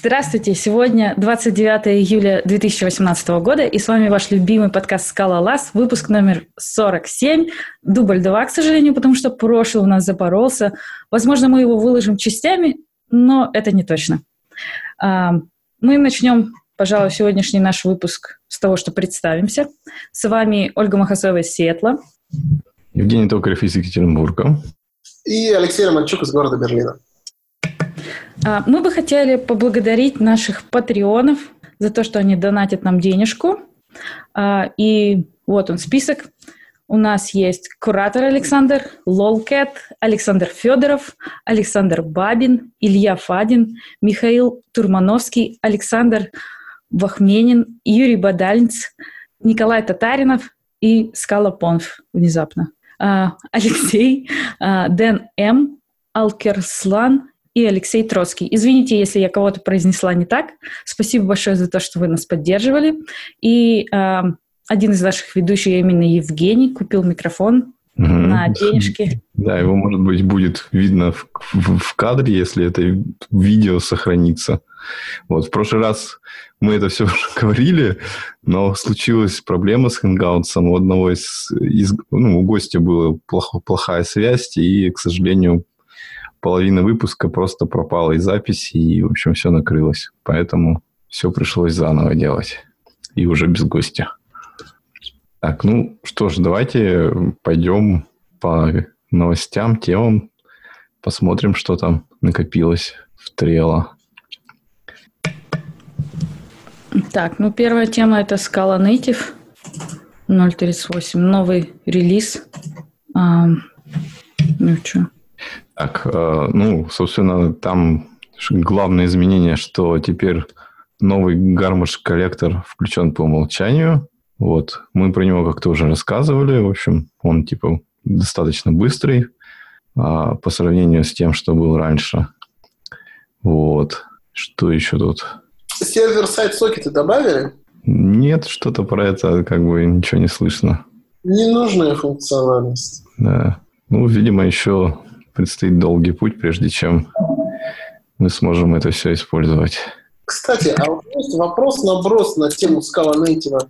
Здравствуйте! Сегодня 29 июля 2018 года, и с вами ваш любимый подкаст «Скала Лас», выпуск номер 47, дубль 2, к сожалению, потому что прошлый у нас запоролся. Возможно, мы его выложим частями, но это не точно. А, мы начнем, пожалуй, сегодняшний наш выпуск с того, что представимся. С вами Ольга Махасова из Сиэтла. Евгений Токарев из Екатеринбурга. И Алексей Романчук из города Берлина. А, мы бы хотели поблагодарить наших патреонов за то, что они донатят нам денежку. А, и вот он список. У нас есть куратор Александр, Лолкэт, Александр Федоров, Александр Бабин, Илья Фадин, Михаил Турмановский, Александр Вахменин, Юрий Бадальнц, Николай Татаринов и Скала Понф внезапно. А, Алексей, Дэн М, Алкерслан и Алексей Троцкий. Извините, если я кого-то произнесла не так. Спасибо большое за то, что вы нас поддерживали. И э, один из наших ведущих, именно Евгений, купил микрофон угу. на денежки. Да, его, может быть, будет видно в, в, в кадре, если это видео сохранится. Вот, в прошлый раз мы это все уже говорили, но случилась проблема с Hangouts. У одного из, из ну, у гостя была плохо, плохая связь, и, к сожалению, половина выпуска просто пропала из записи, и, в общем, все накрылось. Поэтому все пришлось заново делать. И уже без гостя. Так, ну что ж, давайте пойдем по новостям, темам, посмотрим, что там накопилось в Трело. Так, ну первая тема это Scala Native 0.38, новый релиз. А, ну что, так, э, ну, собственно, там главное изменение, что теперь новый гармош коллектор включен по умолчанию. Вот. Мы про него как-то уже рассказывали. В общем, он типа достаточно быстрый а, по сравнению с тем, что был раньше. Вот. Что еще тут? Сервер-сайт сокеты добавили? Нет, что-то про это как бы ничего не слышно. Ненужная функциональность. Да. Ну, видимо, еще предстоит долгий путь, прежде чем мы сможем это все использовать. Кстати, а вот есть вопрос-наброс на тему Scala Native.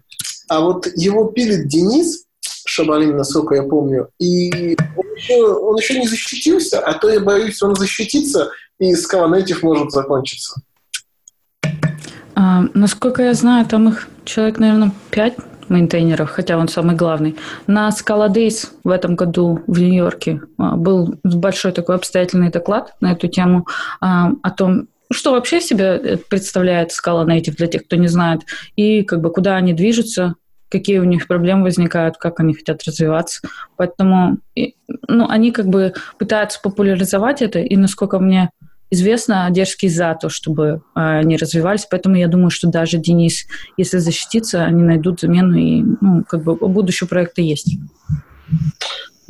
А вот его пилит Денис Шабалин, насколько я помню, и он еще, он еще не защитился, а то я боюсь, он защитится, и Scala Native может закончиться. А, насколько я знаю, там их человек, наверное, пять мейнтейнеров, хотя он самый главный. На Scala Days в этом году в Нью-Йорке а, был большой такой обстоятельный доклад на эту тему а, о том, что вообще себя э, представляет Scala Native для тех, кто не знает, и как бы куда они движутся, какие у них проблемы возникают, как они хотят развиваться. Поэтому ну, они как бы пытаются популяризовать это, и насколько мне известно, дерзкий за то, чтобы а, они развивались. Поэтому я думаю, что даже Денис, если защитится, они найдут замену, и ну, как бы будущее проекта есть.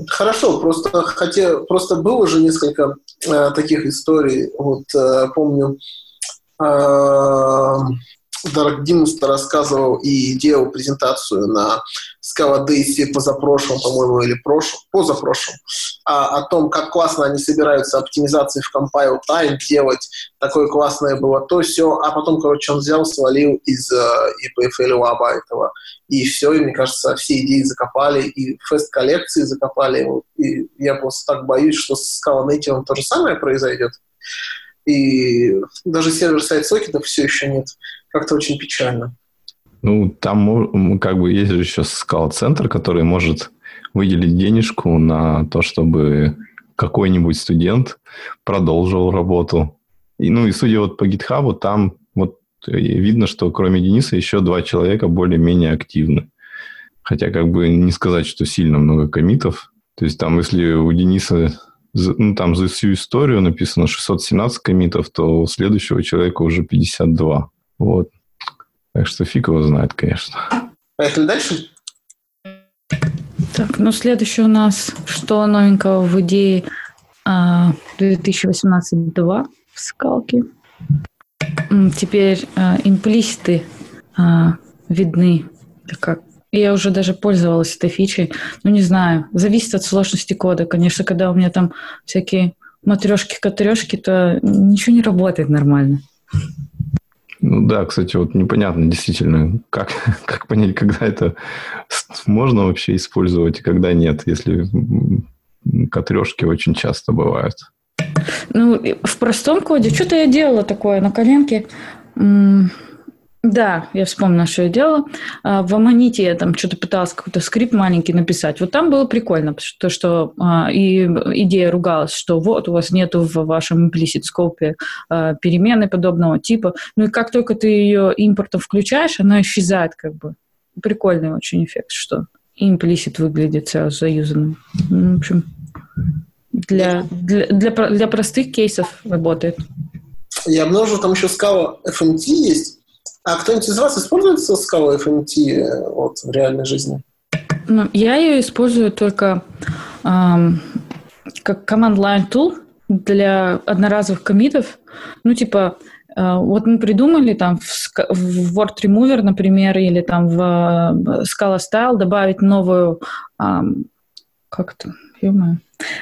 Хорошо, просто хотя просто было уже несколько э, таких историй. Вот э, помню, э, Дарк Димус рассказывал и делал презентацию на Daisy позапрошлом, по-моему, или прошлом, позапрошлом, а, о том, как классно они собираются оптимизации в compile time делать, такое классное было то, все, а потом, короче, он взял, свалил из uh, EPFL Lab этого, и все, и мне кажется, все идеи закопали, и фест коллекции закопали, и я просто так боюсь, что с Scala Native то же самое произойдет и даже сервер-сайт сокетов все еще нет. Как-то очень печально. Ну, там как бы есть же еще скал-центр, который может выделить денежку на то, чтобы какой-нибудь студент продолжил работу. И, ну, и судя вот по гитхабу, там вот видно, что кроме Дениса еще два человека более-менее активны. Хотя как бы не сказать, что сильно много комитов. То есть там, если у Дениса ну, там за всю историю написано 617 комитов, то у следующего человека уже 52. Вот. Так что фиг его знает, конечно. Поехали дальше? Так, ну следующий у нас, что новенького в идее 2018-2 в скалке. Теперь а, имплиситы а, видны, как я уже даже пользовалась этой фичей. Ну, не знаю, зависит от сложности кода. Конечно, когда у меня там всякие матрешки-катрешки, то ничего не работает нормально. Ну да, кстати, вот непонятно действительно, как, как понять, когда это можно вообще использовать и когда нет, если катрешки очень часто бывают. Ну, в простом коде что-то я делала такое на коленке. Да, я вспомнила, что я делала. А, в Аманите я там что-то пыталась какой-то скрипт маленький написать. Вот там было прикольно, то, что а, и идея ругалась, что вот у вас нету в вашем implicit scope а, перемены подобного типа. Ну и как только ты ее импортом включаешь, она исчезает как бы. Прикольный очень эффект, что implicit выглядит сразу заюзанным. Ну, в общем, для, для, для, для простых кейсов работает. Я обнаружил, там еще Scala FMT есть, а кто-нибудь из вас использует Scala FMT э, вот, в реальной жизни? Ну, я ее использую только эм, как command line tool для одноразовых комитов. Ну, типа, э, вот мы придумали там в, в Word Remover, например, или там в э, Scala Style добавить новую... Эм, как это?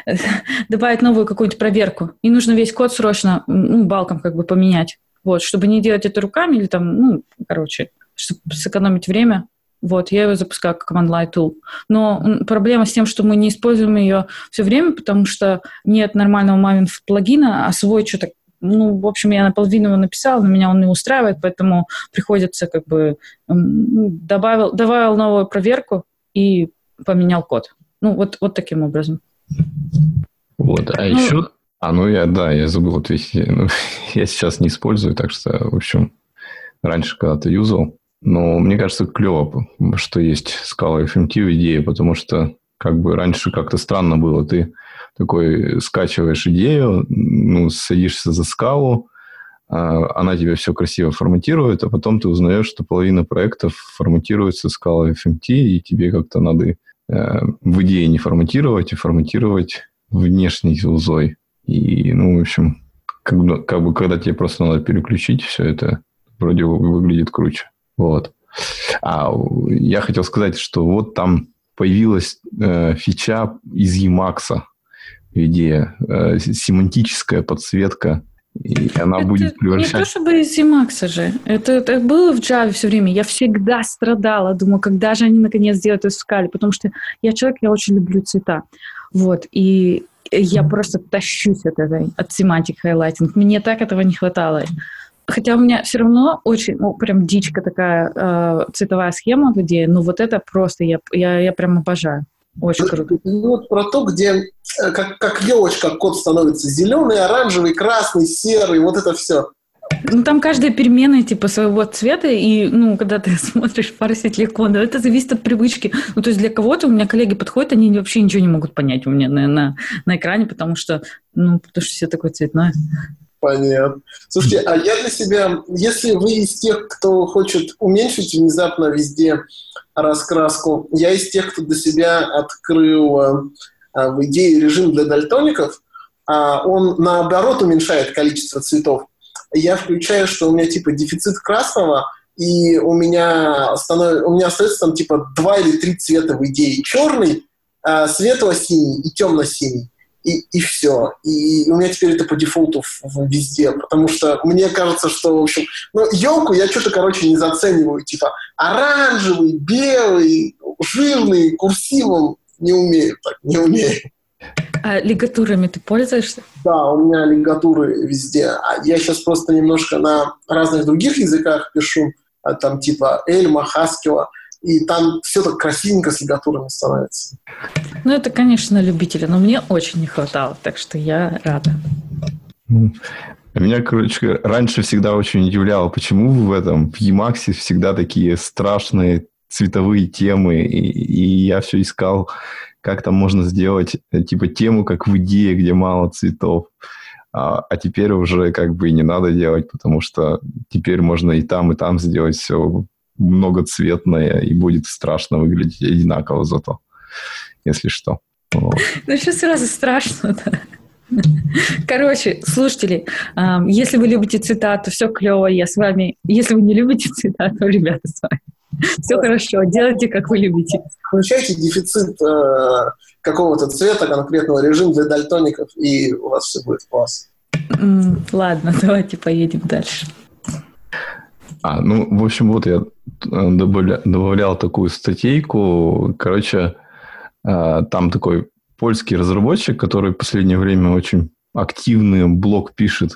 добавить новую какую-нибудь проверку. И нужно весь код срочно ну, балком как бы поменять. Вот, чтобы не делать это руками или там, ну, короче, чтобы сэкономить время, вот, я ее запускаю как command tool. Но проблема с тем, что мы не используем ее все время, потому что нет нормального Maven плагина, а свой что-то ну, в общем, я наполовину его написала, но меня он не устраивает, поэтому приходится как бы добавил, добавил новую проверку и поменял код. Ну, вот, вот таким образом. Вот, а ну, еще а, ну я, да, я забыл ответить. Ну, я сейчас не использую, так что, в общем, раньше когда-то юзал. Но мне кажется, клево, что есть скала FMT в идее, потому что как бы раньше как-то странно было. Ты такой скачиваешь идею, ну, садишься за скалу, а, она тебе все красиво форматирует, а потом ты узнаешь, что половина проектов форматируется скалой FMT, и тебе как-то надо э, в идее не форматировать, а форматировать внешней узой. И, ну, в общем, как бы, как бы когда тебе просто надо переключить все это, вроде выглядит круче. Вот. А я хотел сказать, что вот там появилась э, фича из Emacs, идея, э, семантическая подсветка, и она это будет превращать... Не то чтобы из Emacs же. Это, это было в Java все время. Я всегда страдала. Думаю, когда же они наконец сделают это в скале. Потому что я человек, я очень люблю цвета. Вот. И я просто тащусь от этой, от semantic highlighting. Мне так этого не хватало. Хотя у меня все равно очень, ну, прям дичка такая э, цветовая схема в идее, но вот это просто я, я, я прям обожаю. Очень круто. Ну, вот про то, где э, как, как елочка код становится зеленый, оранжевый, красный, серый, вот это все. Ну, там каждая перемена, типа, своего цвета, и, ну, когда ты смотришь, парсить легко, но это зависит от привычки. Ну, то есть для кого-то у меня коллеги подходят, они вообще ничего не могут понять у меня на, на, на экране, потому что, ну, потому что все такое цветное. Понятно. Слушайте, а я для себя, если вы из тех, кто хочет уменьшить внезапно везде раскраску, я из тех, кто для себя открыл а, в идее режим для дальтоников, а он наоборот уменьшает количество цветов я включаю, что у меня типа дефицит красного, и у меня, станов... у меня остается там типа два или три цвета в идее. Черный, а, светло-синий и темно-синий. И, и все. И у меня теперь это по дефолту везде, потому что мне кажется, что, в общем, ну, елку я что-то, короче, не зацениваю. Типа оранжевый, белый, жирный, курсивом не умею так, не умею. А лигатурами ты пользуешься? Да, у меня лигатуры везде. А я сейчас просто немножко на разных других языках пишу, а там типа Эльма, Хаскила, и там все так красивенько с лигатурами становится. Ну, это, конечно, любители, но мне очень не хватало, так что я рада. Меня, короче, раньше всегда очень удивляло, почему в этом, в Emacs всегда такие страшные цветовые темы, и, и я все искал как там можно сделать э, типа тему, как в идее, где мало цветов. А, а теперь уже как бы и не надо делать, потому что теперь можно и там, и там сделать все многоцветное, и будет страшно выглядеть одинаково зато, если что. Ну, что сразу страшно-то? Короче, слушатели, если вы любите цитату, все клево, я с вами. Если вы не любите цитату, ребята, с вами. Все хорошо, делайте, как вы любите. Включайте дефицит э, какого-то цвета, конкретного режима для дальтоников, и у вас все будет класс. ладно, давайте поедем дальше. А, ну, в общем, вот я добавля, добавлял такую статейку. Короче, там такой польский разработчик, который в последнее время очень активный блог пишет,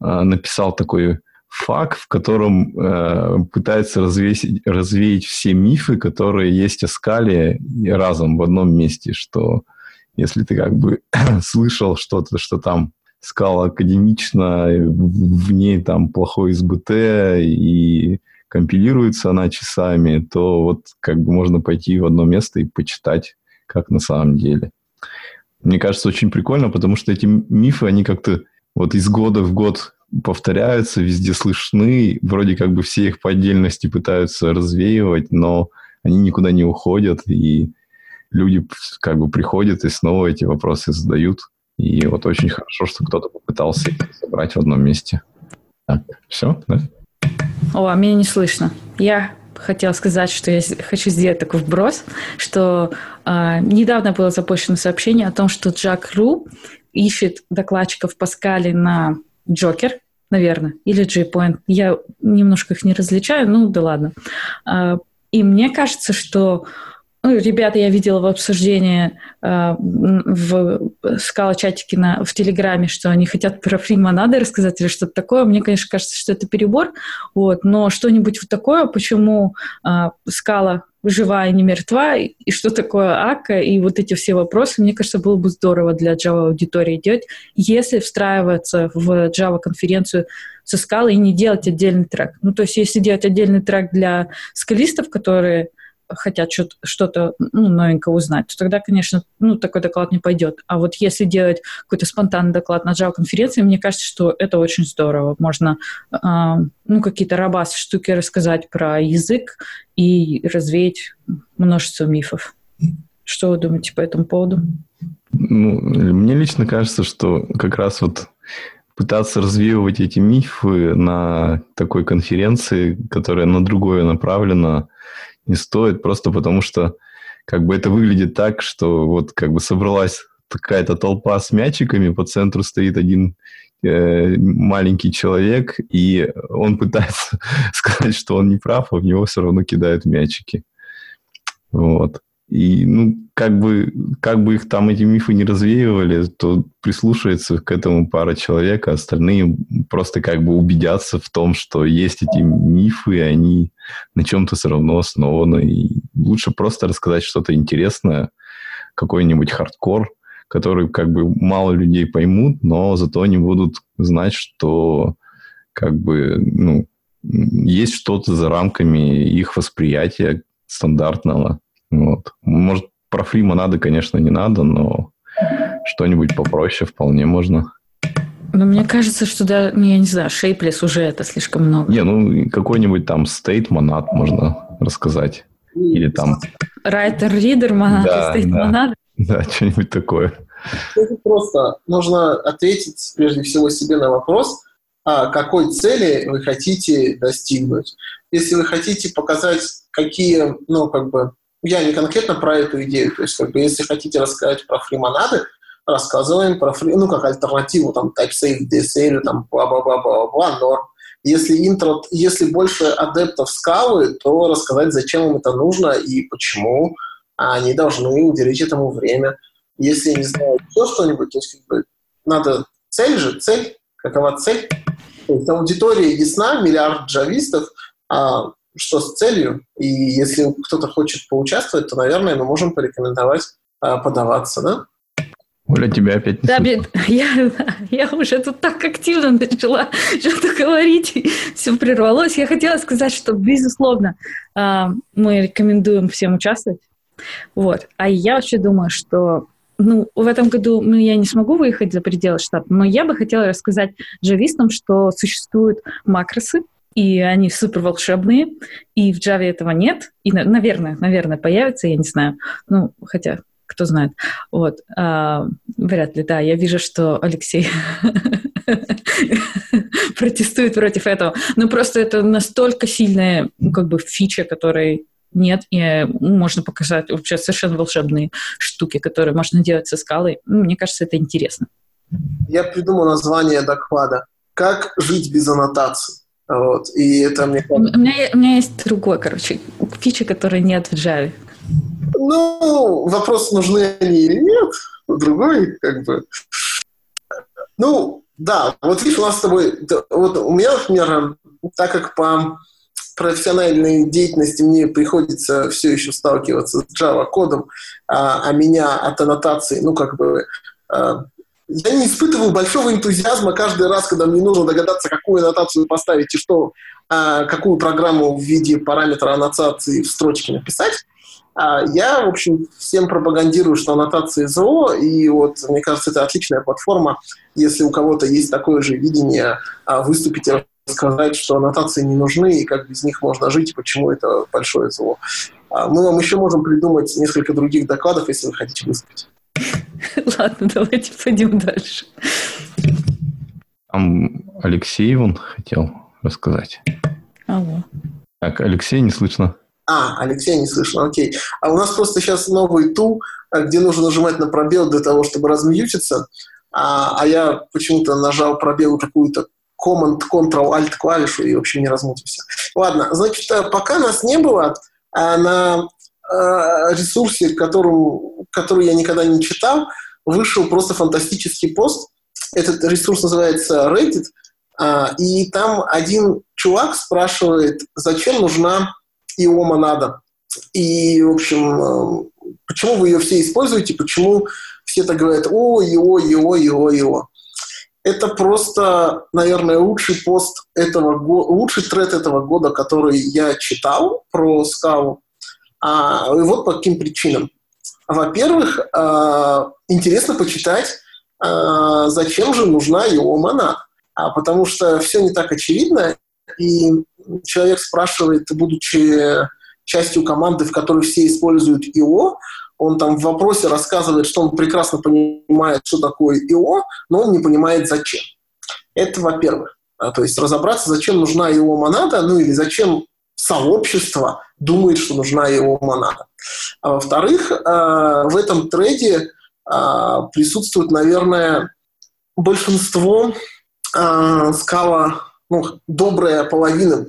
написал такой факт, в котором э, пытается развесить, развеять все мифы, которые есть о скале разом в одном месте, что если ты как бы слышал что-то, что там скала академична, в ней там плохой СБТ и компилируется она часами, то вот как бы можно пойти в одно место и почитать, как на самом деле. Мне кажется, очень прикольно, потому что эти мифы, они как-то вот из года в год повторяются, везде слышны, вроде как бы все их по отдельности пытаются развеивать, но они никуда не уходят, и люди как бы приходят и снова эти вопросы задают. И вот очень хорошо, что кто-то попытался их собрать в одном месте. Так, все, да? О, а меня не слышно. Я хотела сказать, что я хочу сделать такой вброс, что э, недавно было запущено сообщение о том, что Джак Ру ищет докладчиков Паскали на Джокер, наверное, или J-Point. Я немножко их не различаю, ну да ладно. Э, и мне кажется, что ну, ребята, я видела в обсуждении э, в скала-чатике на, в Телеграме, что они хотят про фримонады рассказать или что-то такое. Мне, конечно, кажется, что это перебор. Вот, но что-нибудь вот такое, почему э, скала живая, не мертва, и что такое АКа, и вот эти все вопросы, мне кажется, было бы здорово для Java аудитории делать, если встраиваться в Java конференцию со скалой и не делать отдельный трек. Ну, то есть, если делать отдельный трек для скалистов, которые хотят что-то ну, новенькое узнать, то тогда, конечно, ну, такой доклад не пойдет. А вот если делать какой-то спонтанный доклад на Java-конференции, мне кажется, что это очень здорово. Можно э, ну, какие-то рабасы штуки рассказать про язык и развеять множество мифов. Что вы думаете по этому поводу? Ну, мне лично кажется, что как раз вот пытаться развеивать эти мифы на такой конференции, которая на другое направлена, не стоит, просто потому что как бы это выглядит так, что вот как бы собралась какая-то толпа с мячиками, по центру стоит один э, маленький человек, и он пытается сказать, что он не прав, а в него все равно кидают мячики. Вот. И, ну, как бы, как бы их там эти мифы не развеивали, то прислушается к этому пара человек, а остальные просто как бы убедятся в том, что есть эти мифы, и они на чем-то все равно основаны. И лучше просто рассказать что-то интересное, какой-нибудь хардкор, который как бы мало людей поймут, но зато они будут знать, что как бы, ну, есть что-то за рамками их восприятия стандартного. Вот. Может, про фрима надо, конечно, не надо, но что-нибудь попроще вполне можно. Но мне кажется, что да, ну, я не знаю, шейплес уже это слишком много. Не, ну какой-нибудь там стейт монад можно рассказать. Или там... Райтер-ридер монад, да, стейт да. монад. Да, что-нибудь такое. Это просто нужно ответить прежде всего себе на вопрос, а какой цели вы хотите достигнуть. Если вы хотите показать, какие, ну, как бы, я не конкретно про эту идею. То есть, как бы, если хотите рассказать про фримонады, рассказываем про фри, ну, как альтернативу, там, TypeSafe, DSL, там, бла-бла-бла-бла-бла, норм. Если интро, если больше адептов скалы, то рассказать, зачем им это нужно и почему они должны уделить этому время. Если, не знаю, еще что-нибудь, то есть, как бы, надо цель же, цель, какова цель? То есть, аудитория ясна, миллиард джавистов, а что с целью. И если кто-то хочет поучаствовать, то, наверное, мы можем порекомендовать а, подаваться, да? Оля, тебя опять да, я, я уже тут так активно начала что-то говорить, все прервалось. Я хотела сказать, что, безусловно, а, мы рекомендуем всем участвовать. Вот. А я вообще думаю, что ну, в этом году ну, я не смогу выехать за пределы штата, но я бы хотела рассказать джавистам, что существуют макросы, и они супер волшебные, и в Java этого нет, и, наверное, наверное, появится, я не знаю, ну, хотя, кто знает, вот, а, вряд ли, да, я вижу, что Алексей протестует против этого, но просто это настолько сильная, ну, как бы, фича, которой нет, и можно показать вообще совершенно волшебные штуки, которые можно делать со скалой. Ну, мне кажется, это интересно. Я придумал название доклада «Как жить без аннотаций». Вот. И это мне У меня, у меня есть другой, короче, фича, которой нет в Java. Ну, вопрос, нужны они или нет, другой, как бы. Ну, да, вот видишь, у нас с тобой, вот у меня, например, так как по профессиональной деятельности мне приходится все еще сталкиваться с Java кодом, а, а меня от аннотации, ну, как бы, а, я не испытываю большого энтузиазма каждый раз, когда мне нужно догадаться, какую аннотацию поставить и что, а, какую программу в виде параметра аннотации в строчке написать. А я, в общем, всем пропагандирую, что аннотации ЗО, и вот, мне кажется, это отличная платформа, если у кого-то есть такое же видение, а, выступить и сказать, что аннотации не нужны, и как без них можно жить, и почему это большое зло. А, мы вам еще можем придумать несколько других докладов, если вы хотите выступить. Ладно, давайте пойдем дальше. Там Алексей вон хотел рассказать. Алло. Так, Алексей, не слышно. А, Алексей не слышно, окей. А у нас просто сейчас новый тул, где нужно нажимать на пробел для того, чтобы размьютиться, а, а я почему-то нажал пробел какую-то Command, Ctrl-Alt клавишу и вообще не размутился. Ладно, значит, э, пока нас не было, а на ресурсе, которым, который я никогда не читал, вышел просто фантастический пост. Этот ресурс называется Reddit, э, и там один чувак спрашивает, зачем нужна ИО монада. И, в общем, э, почему вы ее все используете, почему все так говорят, о, ИО, ИО, ИО, ИО это просто, наверное, лучший пост этого года, лучший тред этого года, который я читал про Скалу. А, и вот по каким причинам. Во-первых, а, интересно почитать, а, зачем же нужна его монада. А, потому что все не так очевидно, и человек спрашивает, будучи частью команды, в которой все используют ИО, он там в вопросе рассказывает, что он прекрасно понимает, что такое ИО, но он не понимает, зачем. Это во-первых. То есть разобраться, зачем нужна ИО монада, ну или зачем сообщество думает, что нужна ИО монада. А во-вторых, а, в этом трейде а, присутствует, наверное, большинство скала, ну, добрая половина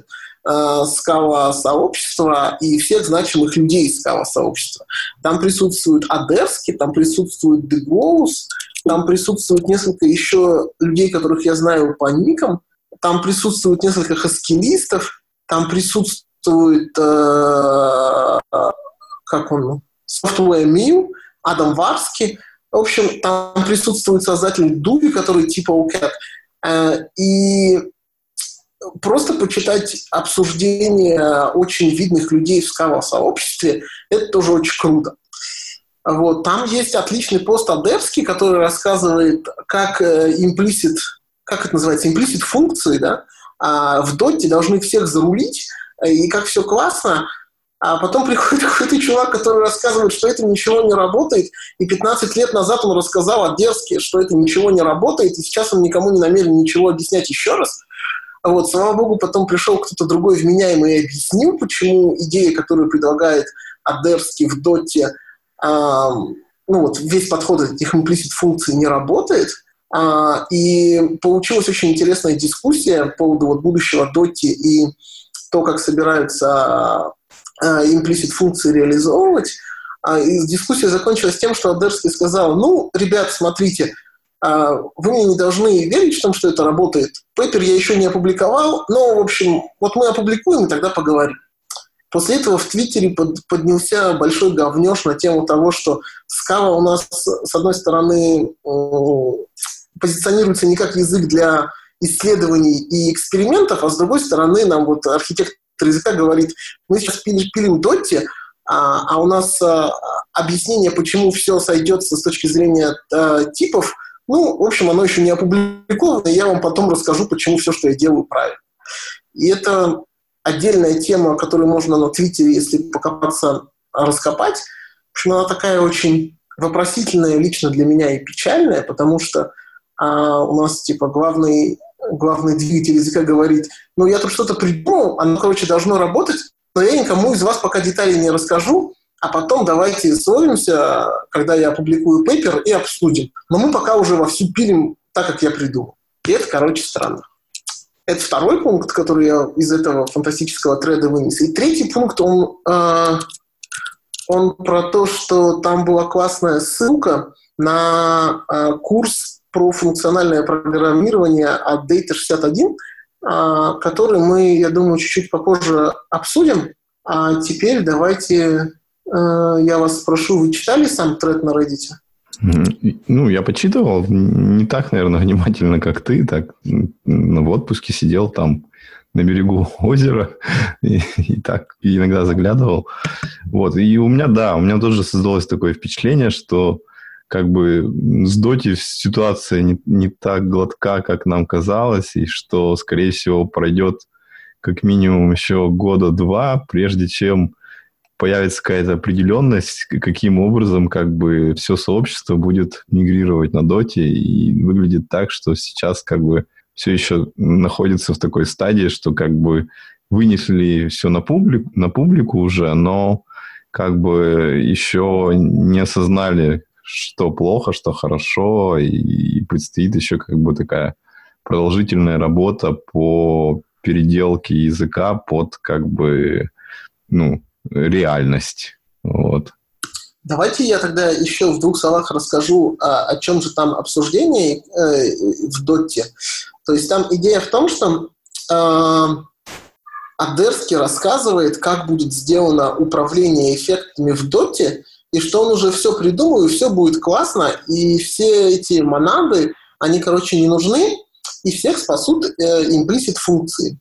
э, скала-сообщества и всех значимых людей из скала-сообщества. Там присутствует Адерский, там присутствует Дегоус, там присутствует несколько еще людей, которых я знаю по никам, там присутствует несколько хаскилистов, там присутствует, э, как он, Software Mill, Адам Варский, в общем, там присутствует создатель Дуби, который типа UCAT. Э, и просто почитать обсуждения очень видных людей в скала-сообществе, это тоже очень круто. Вот. Там есть отличный пост Адевский, который рассказывает, как имплисит, э, как это называется, имплисит функции, да, а в доте должны всех зарулить, э, и как все классно, а потом приходит какой-то чувак, который рассказывает, что это ничего не работает, и 15 лет назад он рассказал Одеске, что это ничего не работает, и сейчас он никому не намерен ничего объяснять еще раз. Вот, слава богу, потом пришел кто-то другой вменяемый и объяснил, почему идея, которую предлагает Адерский в доте, э, ну вот весь подход этих имплисит функций не работает, и получилась очень интересная дискуссия по поводу вот будущего доти и то, как собираются имплисит функции реализовывать. И дискуссия закончилась тем, что Адерский сказал, ну, ребят, смотрите, а, вы мне не должны верить в том, что это работает. Пейпер я еще не опубликовал, но, в общем, вот мы опубликуем и тогда поговорим. После этого в Твиттере под, поднялся большой говнеж на тему того, что Scala у нас, с одной стороны, позиционируется не как язык для исследований и экспериментов, а с другой стороны, нам вот архитектор языка говорит, мы сейчас пилим, Дотти, а, а у нас а, объяснение, почему все сойдется с точки зрения а, типов – ну, в общем, оно еще не опубликовано, и я вам потом расскажу, почему все, что я делаю, правильно. И это отдельная тема, которую можно на Твиттере, если покопаться, раскопать. В общем, она такая очень вопросительная лично для меня и печальная, потому что а, у нас, типа, главный, главный двигатель языка говорит, ну, я тут что-то придумал, оно, короче, должно работать, но я никому из вас пока детали не расскажу, а потом давайте словимся, когда я опубликую пейпер, и обсудим. Но мы пока уже вовсю пилим так, как я придумал. И это, короче, странно. Это второй пункт, который я из этого фантастического треда вынес. И третий пункт, он, э, он про то, что там была классная ссылка на э, курс про функциональное программирование от Data 61, э, который мы, я думаю, чуть-чуть попозже обсудим. А теперь давайте э, я вас спрошу, вы читали сам тред на Reddit? Ну, я почитывал, не так, наверное, внимательно, как ты, так в отпуске сидел там на берегу озера и, и так иногда заглядывал. Вот, и у меня, да, у меня тоже создалось такое впечатление, что как бы с Доти ситуация не, не так гладка, как нам казалось, и что, скорее всего, пройдет как минимум еще года два, прежде чем появится какая-то определенность, каким образом как бы все сообщество будет мигрировать на доте, и выглядит так, что сейчас как бы все еще находится в такой стадии, что как бы вынесли все на, публику, на публику уже, но как бы еще не осознали, что плохо, что хорошо, и предстоит еще как бы такая продолжительная работа по переделке языка под как бы ну, реальность. Вот. Давайте я тогда еще в двух словах расскажу, о, о чем же там обсуждение э, в Дотте. То есть там идея в том, что э, Адерский рассказывает, как будет сделано управление эффектами в Доте, и что он уже все придумал, и все будет классно, и все эти монады, они, короче, не нужны, и всех спасут э, имплисит функции.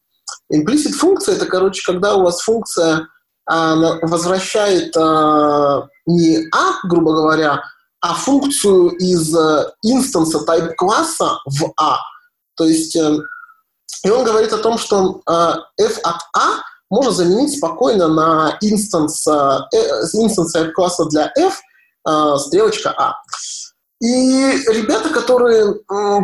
Implicit функция – это, короче, когда у вас функция возвращает а, не А, грубо говоря, а функцию из э, инстанса type класса в А. То есть, э, и он говорит о том, что э, f от А можно заменить спокойно на инстанс, инстанс type класса для f стрелочка А. И ребята, которые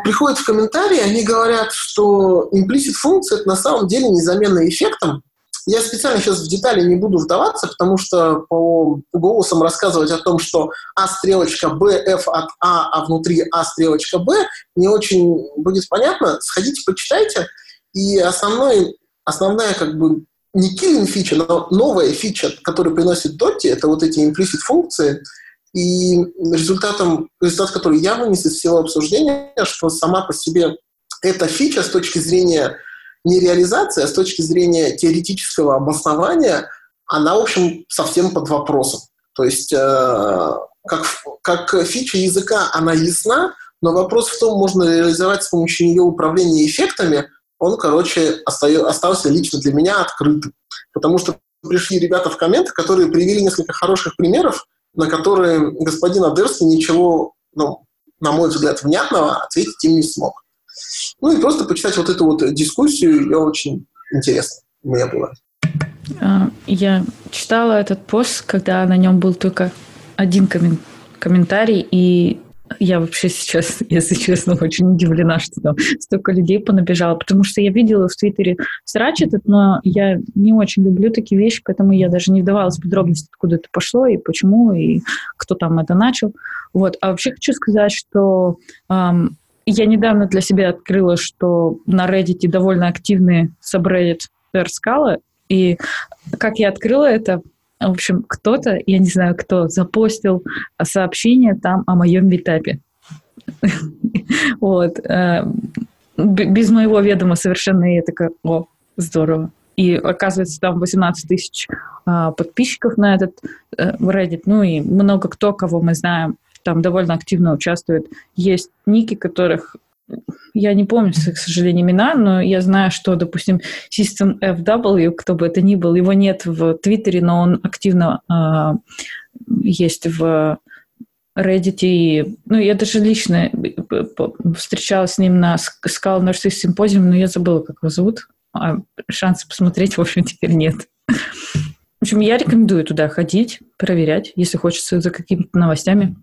приходят в комментарии, они говорят, что implicit функция это на самом деле незаменный эффектом, я специально сейчас в детали не буду вдаваться, потому что по голосам рассказывать о том, что А стрелочка Б, F от А, а внутри А стрелочка Б, не очень будет понятно. Сходите, почитайте. И основной, основная как бы не killing фича, но новая фича, которую приносит Dotty, это вот эти implicit функции. И результатом, результат, который я вынес из всего обсуждения, что сама по себе эта фича с точки зрения не реализация, а с точки зрения теоретического обоснования, она, в общем, совсем под вопросом. То есть, э, как, как фича языка, она ясна, но вопрос в том, можно реализовать с помощью нее управление эффектами, он, короче, остался лично для меня открытым. Потому что пришли ребята в комменты, которые привели несколько хороших примеров, на которые господин Адерский ничего, ну, на мой взгляд, внятного ответить им не смог. Ну и просто почитать вот эту вот дискуссию, ее очень интересно меня было. А, я читала этот пост, когда на нем был только один коммен- комментарий, и я вообще сейчас, если честно, очень удивлена, что там столько людей понабежало, потому что я видела в Твиттере срач этот, но я не очень люблю такие вещи, поэтому я даже не вдавалась в подробности, откуда это пошло и почему, и кто там это начал. Вот. А вообще хочу сказать, что эм, я недавно для себя открыла, что на Reddit довольно активный subreddit Scala, и как я открыла это, в общем, кто-то, я не знаю кто, запостил сообщение там о моем метапе. Вот. Э, без моего ведома совершенно я такая, о, здорово. И оказывается, там 18 тысяч а, подписчиков на этот э, Reddit. Ну и много кто, кого мы знаем там довольно активно участвует. Есть ники, которых я не помню, к сожалению, имена, но я знаю, что, допустим, System FW, кто бы это ни был, его нет в Твиттере, но он активно э, есть в Reddit. И, ну, я даже лично встречалась с ним на Scala Nurses симпозиуме, но я забыла, как его зовут. А шансы посмотреть, в общем, теперь нет. В общем, я рекомендую туда ходить, проверять, если хочется за какими-то новостями.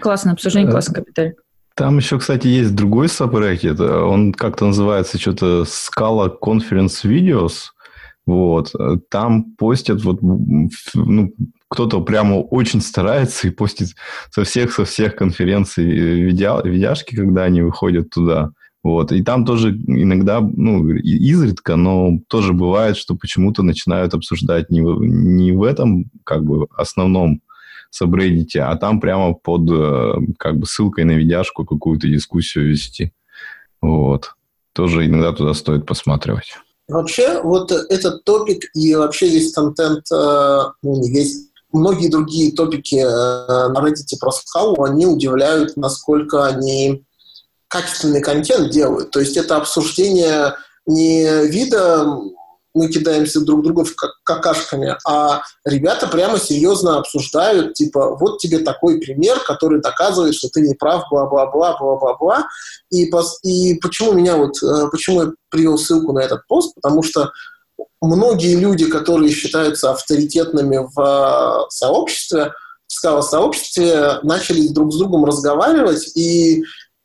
Классное обсуждение, классный капиталь. Там еще, кстати, есть другой сабрекет. Он как-то называется что-то Scala Conference Videos. Вот. Там постят вот, ну, кто-то прямо очень старается и постит со всех, со всех конференций видя, видяшки, когда они выходят туда. Вот. И там тоже иногда, ну, изредка, но тоже бывает, что почему-то начинают обсуждать не в, не в этом, как бы, основном сабреддите, а там прямо под, э, как бы, ссылкой на видяшку какую-то дискуссию вести. Вот. Тоже иногда туда стоит посматривать. Вообще, вот этот топик и вообще весь контент, э, ну, весь, многие другие топики э, на Reddit про скалу, они удивляют, насколько они качественный контент делают. То есть это обсуждение не вида мы кидаемся друг друга какашками, а ребята прямо серьезно обсуждают, типа, вот тебе такой пример, который доказывает, что ты не прав, бла-бла-бла, бла-бла-бла. И, и почему меня вот, э, почему я привел ссылку на этот пост? Потому что многие люди, которые считаются авторитетными в э, сообществе, в скала-сообществе, начали друг с другом разговаривать, и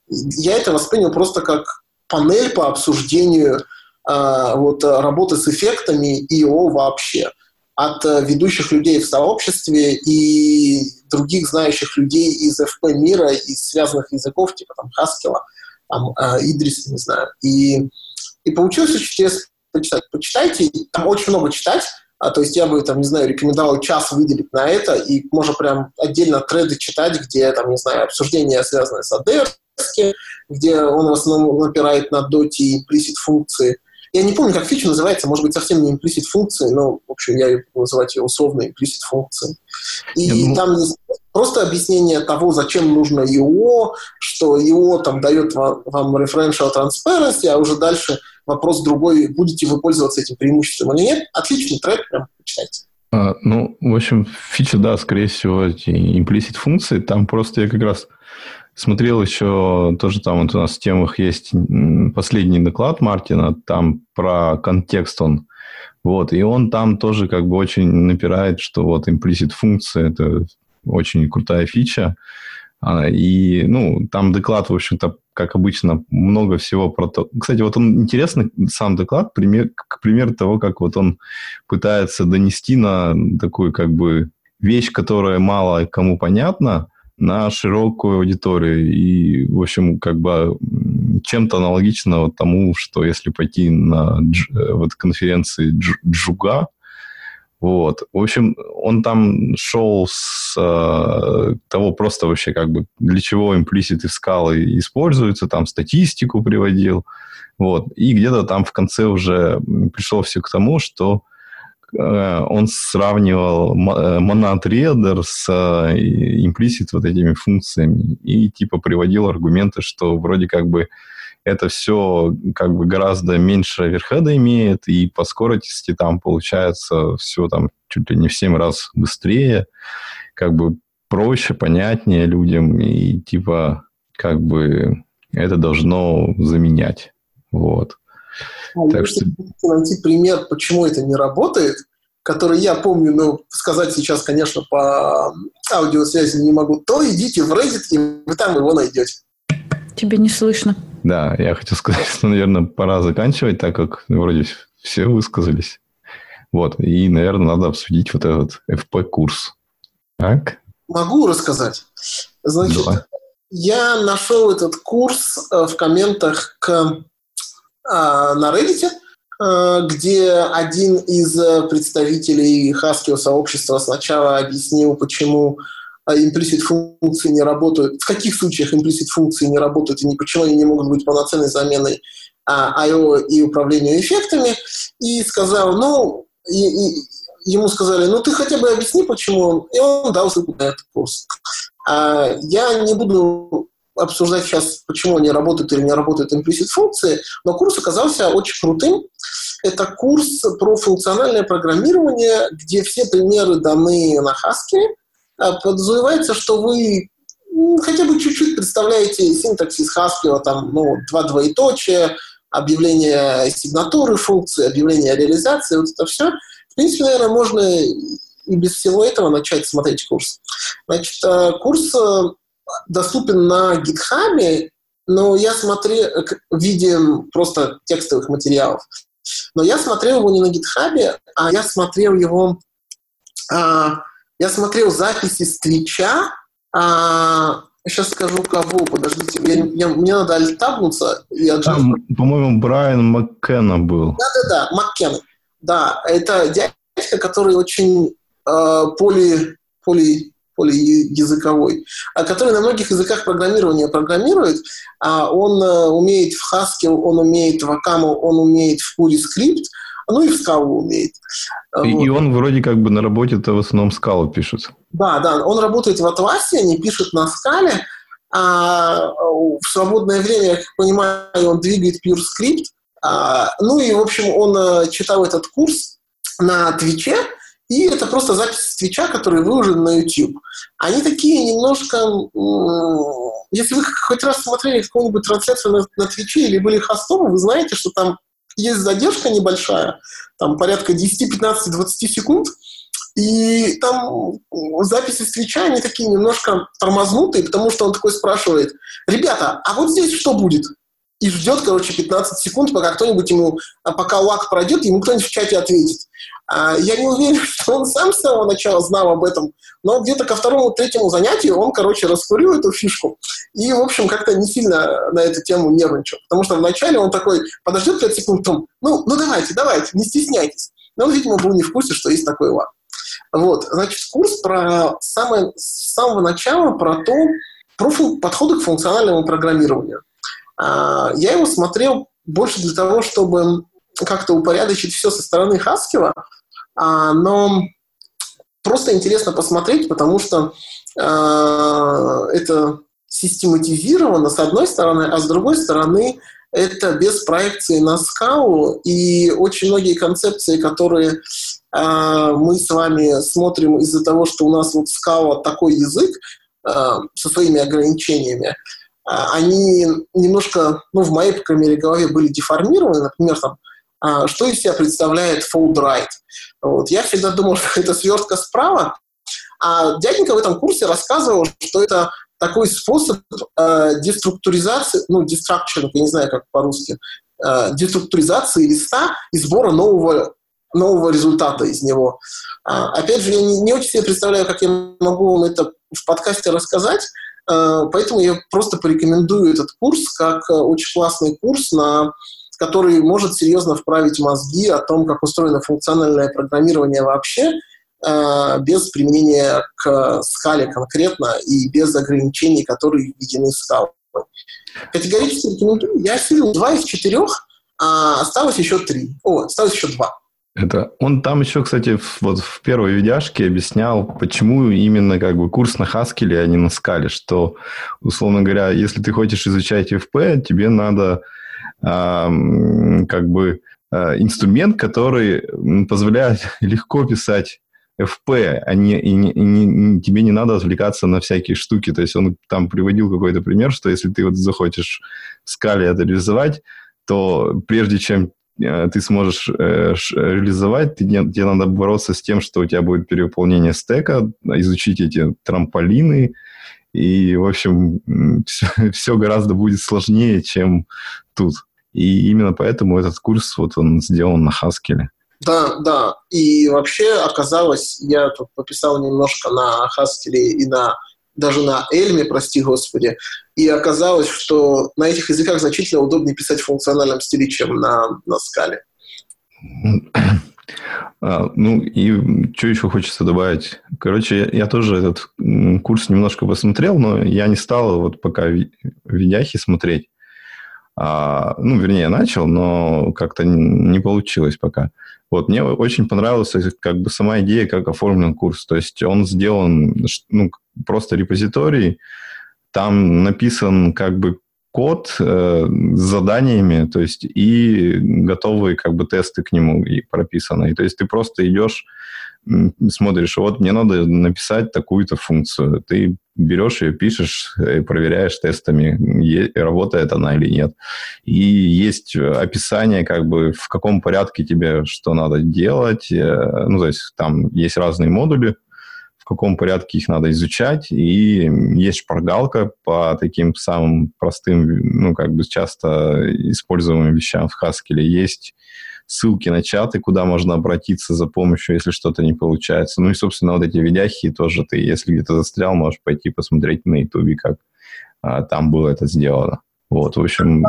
я это воспринял просто как панель по обсуждению вот, работы с эффектами и его вообще от э, ведущих людей в сообществе и других знающих людей из ФП мира, из связанных языков, типа там Хаскила, там э, Идрис, не знаю. И, и получилось очень интересно почитать. Почитайте, там очень много читать, а, то есть я бы, там, не знаю, рекомендовал час выделить на это, и можно прям отдельно треды читать, где, там, не знаю, обсуждения, связанные с ADR, где он в основном напирает на доте и implicit функции. Я не помню, как фича называется, может быть, совсем не implicit функции, но, в общем, я буду называть ее условно implicit функцией. И я там есть просто объяснение того, зачем нужно EO, что EO там дает вам, вам referential transparency, а уже дальше вопрос другой, будете вы пользоваться этим преимуществом или нет. Отличный трек, прям почитайте. А, ну, в общем, фича, да, скорее всего, implicit функции, там просто я как раз Смотрел еще, тоже там вот у нас в темах есть последний доклад Мартина, там про контекст он. Вот, и он там тоже как бы очень напирает, что вот implicit функция – это очень крутая фича. А, и, ну, там доклад, в общем-то, как обычно, много всего про то. Кстати, вот он интересный, сам доклад, пример, к примеру того, как вот он пытается донести на такую, как бы, вещь, которая мало кому понятна, на широкую аудиторию. И, в общем, как бы чем-то аналогично тому, что если пойти на дж, э, вот конференции дж, Джуга, вот. В общем, он там шел с э, того просто вообще как бы для чего имплиситы скалы используются, там статистику приводил. Вот. И где-то там в конце уже пришел все к тому, что Э, он сравнивал э, monad reader с э, вот этими функциями и типа приводил аргументы, что вроде как бы это все как бы гораздо меньше верхеда имеет, и по скорости там получается все там чуть ли не в 7 раз быстрее, как бы проще, понятнее людям, и типа как бы это должно заменять. Вот. А так что... найти пример, почему это не работает, который я помню, но сказать сейчас, конечно, по аудиосвязи не могу, то идите в Reddit, и вы там его найдете. Тебе не слышно. Да, я хочу сказать, что, наверное, пора заканчивать, так как вроде все высказались. Вот, и, наверное, надо обсудить вот этот FP-курс. Так? Могу рассказать. Значит, Давай. я нашел этот курс э, в комментах к на Reddit, а, где один из представителей хаскио сообщества сначала объяснил, почему implicit функции не работают, в каких случаях implicit функции не работают и почему они не могут быть полноценной заменой I.O. и управлению эффектами, и сказал, ну, и, и, ему сказали, ну ты хотя бы объясни, почему, и он дал ссылку на этот курс. А, я не буду обсуждать сейчас, почему они работают или не работают implicit функции, но курс оказался очень крутым. Это курс про функциональное программирование, где все примеры даны на. А, подразумевается, что вы хотя бы чуть-чуть представляете синтаксис Haskell, там, ну, два двоеточия, объявление сигнатуры функции, объявление реализации, вот это все. В принципе, наверное, можно и без всего этого начать смотреть курс. Значит, э, курс э, доступен на GitHub, но я смотрел в виде просто текстовых материалов. Но я смотрел его не на GitHub, а я смотрел его... А, я смотрел записи с Твича а, сейчас скажу кого, подождите. Я, я, мне надо альтабнуться. Я Там, по-моему, Брайан Маккена был. Да-да-да, Маккен. Да, это дядька, который очень э, поли, поли, полиязыковой, а который на многих языках программирования программирует. А он э, умеет в Haskell, он умеет в Акаму, он умеет в Puri скрипт, ну и в скалу умеет. И, вот. и он вроде как бы на работе-то в основном скалу пишет. Да, да, он работает в Atlassian, пишет на скале, а в свободное время, я как понимаю, он двигает PureScript. А, ну и, в общем, он э, читал этот курс на Твиче, и это просто запись с Твича, который выложен на YouTube. Они такие немножко... Если вы хоть раз смотрели какую-нибудь трансляцию на, на Твиче или были хостом, вы знаете, что там есть задержка небольшая, там порядка 10, 15, 20 секунд, и там записи с Твича, они такие немножко тормознутые, потому что он такой спрашивает, ребята, а вот здесь что будет? И ждет, короче, 15 секунд, пока кто-нибудь ему, а пока лак пройдет, ему кто-нибудь в чате ответит. А, я не уверен, что он сам с самого начала знал об этом, но где-то ко второму, третьему занятию он, короче, раскурил эту фишку и, в общем, как-то не сильно на эту тему нервничал. Потому что вначале он такой подождет 5 секунд, потом, ну, ну давайте, давайте, не стесняйтесь. Но он, видимо, был не в курсе, что есть такой лак. Вот, значит, курс про самое, с самого начала про то, про подходы к функциональному программированию. А, я его смотрел больше для того, чтобы как-то упорядочить все со стороны Хаскила, а, но просто интересно посмотреть, потому что а, это систематизировано с одной стороны, а с другой стороны это без проекции на скалу, и очень многие концепции, которые э, мы с вами смотрим из-за того, что у нас вот скала такой язык э, со своими ограничениями, они немножко, ну, в моей, по крайней мере, голове были деформированы. Например, там, э, что из себя представляет fold right? Вот. Я всегда думал, что это свертка справа, а дяденька в этом курсе рассказывал, что это такой способ э, деструктуризации, ну, destruction, я не знаю, как по-русски, э, деструктуризации листа и сбора нового, нового результата из него. Э, опять же, я не, не очень себе представляю, как я могу вам это в подкасте рассказать, поэтому я просто порекомендую этот курс как э, очень классный курс, на который может серьезно вправить мозги о том, как устроено функциональное программирование вообще – Э, без применения к скале конкретно и без ограничений, которые введены скалой. Категорически рекомендую. Я осилил два из четырех, а осталось еще три. О, осталось еще два. Это он там еще, кстати, в, вот в первой видяшке объяснял, почему именно как бы курс на Haskell, а не на скале, что, условно говоря, если ты хочешь изучать FP, тебе надо э, как бы э, инструмент, который позволяет легко писать FP, а не, и, не, и не, тебе не надо отвлекаться на всякие штуки. То есть он там приводил какой-то пример, что если ты вот захочешь в скале это реализовать, то прежде чем ты сможешь э, реализовать, ты, тебе надо бороться с тем, что у тебя будет перевыполнение стека, изучить эти трамполины, и, в общем, все, все гораздо будет сложнее, чем тут. И именно поэтому этот курс, вот он сделан на Хаскеле. Да, да. И вообще оказалось, я тут пописал немножко на Хаскеле и на даже на Эльме, прости господи, и оказалось, что на этих языках значительно удобнее писать в функциональном стиле, чем на, на скале. А, ну и что еще хочется добавить? Короче, я, я тоже этот курс немножко посмотрел, но я не стал вот пока видяхи смотреть. А, ну, вернее, начал, но как-то не получилось пока. Вот, мне очень понравилась как бы сама идея, как оформлен курс. То есть он сделан, ну, просто репозиторий, там написан как бы код э, с заданиями, то есть и готовые как бы тесты к нему и прописаны. И, то есть ты просто идешь смотришь, вот мне надо написать такую-то функцию. Ты берешь ее, пишешь, и проверяешь тестами, работает она или нет. И есть описание, как бы, в каком порядке тебе что надо делать. Э, ну, то есть там есть разные модули, в каком порядке их надо изучать, и есть шпаргалка по таким самым простым, ну, как бы часто используемым вещам в Haskell. Есть ссылки на чаты, куда можно обратиться за помощью, если что-то не получается. Ну и, собственно, вот эти видяхи тоже ты, если где-то застрял, можешь пойти посмотреть на ютубе, как а, там было это сделано. Вот, в общем...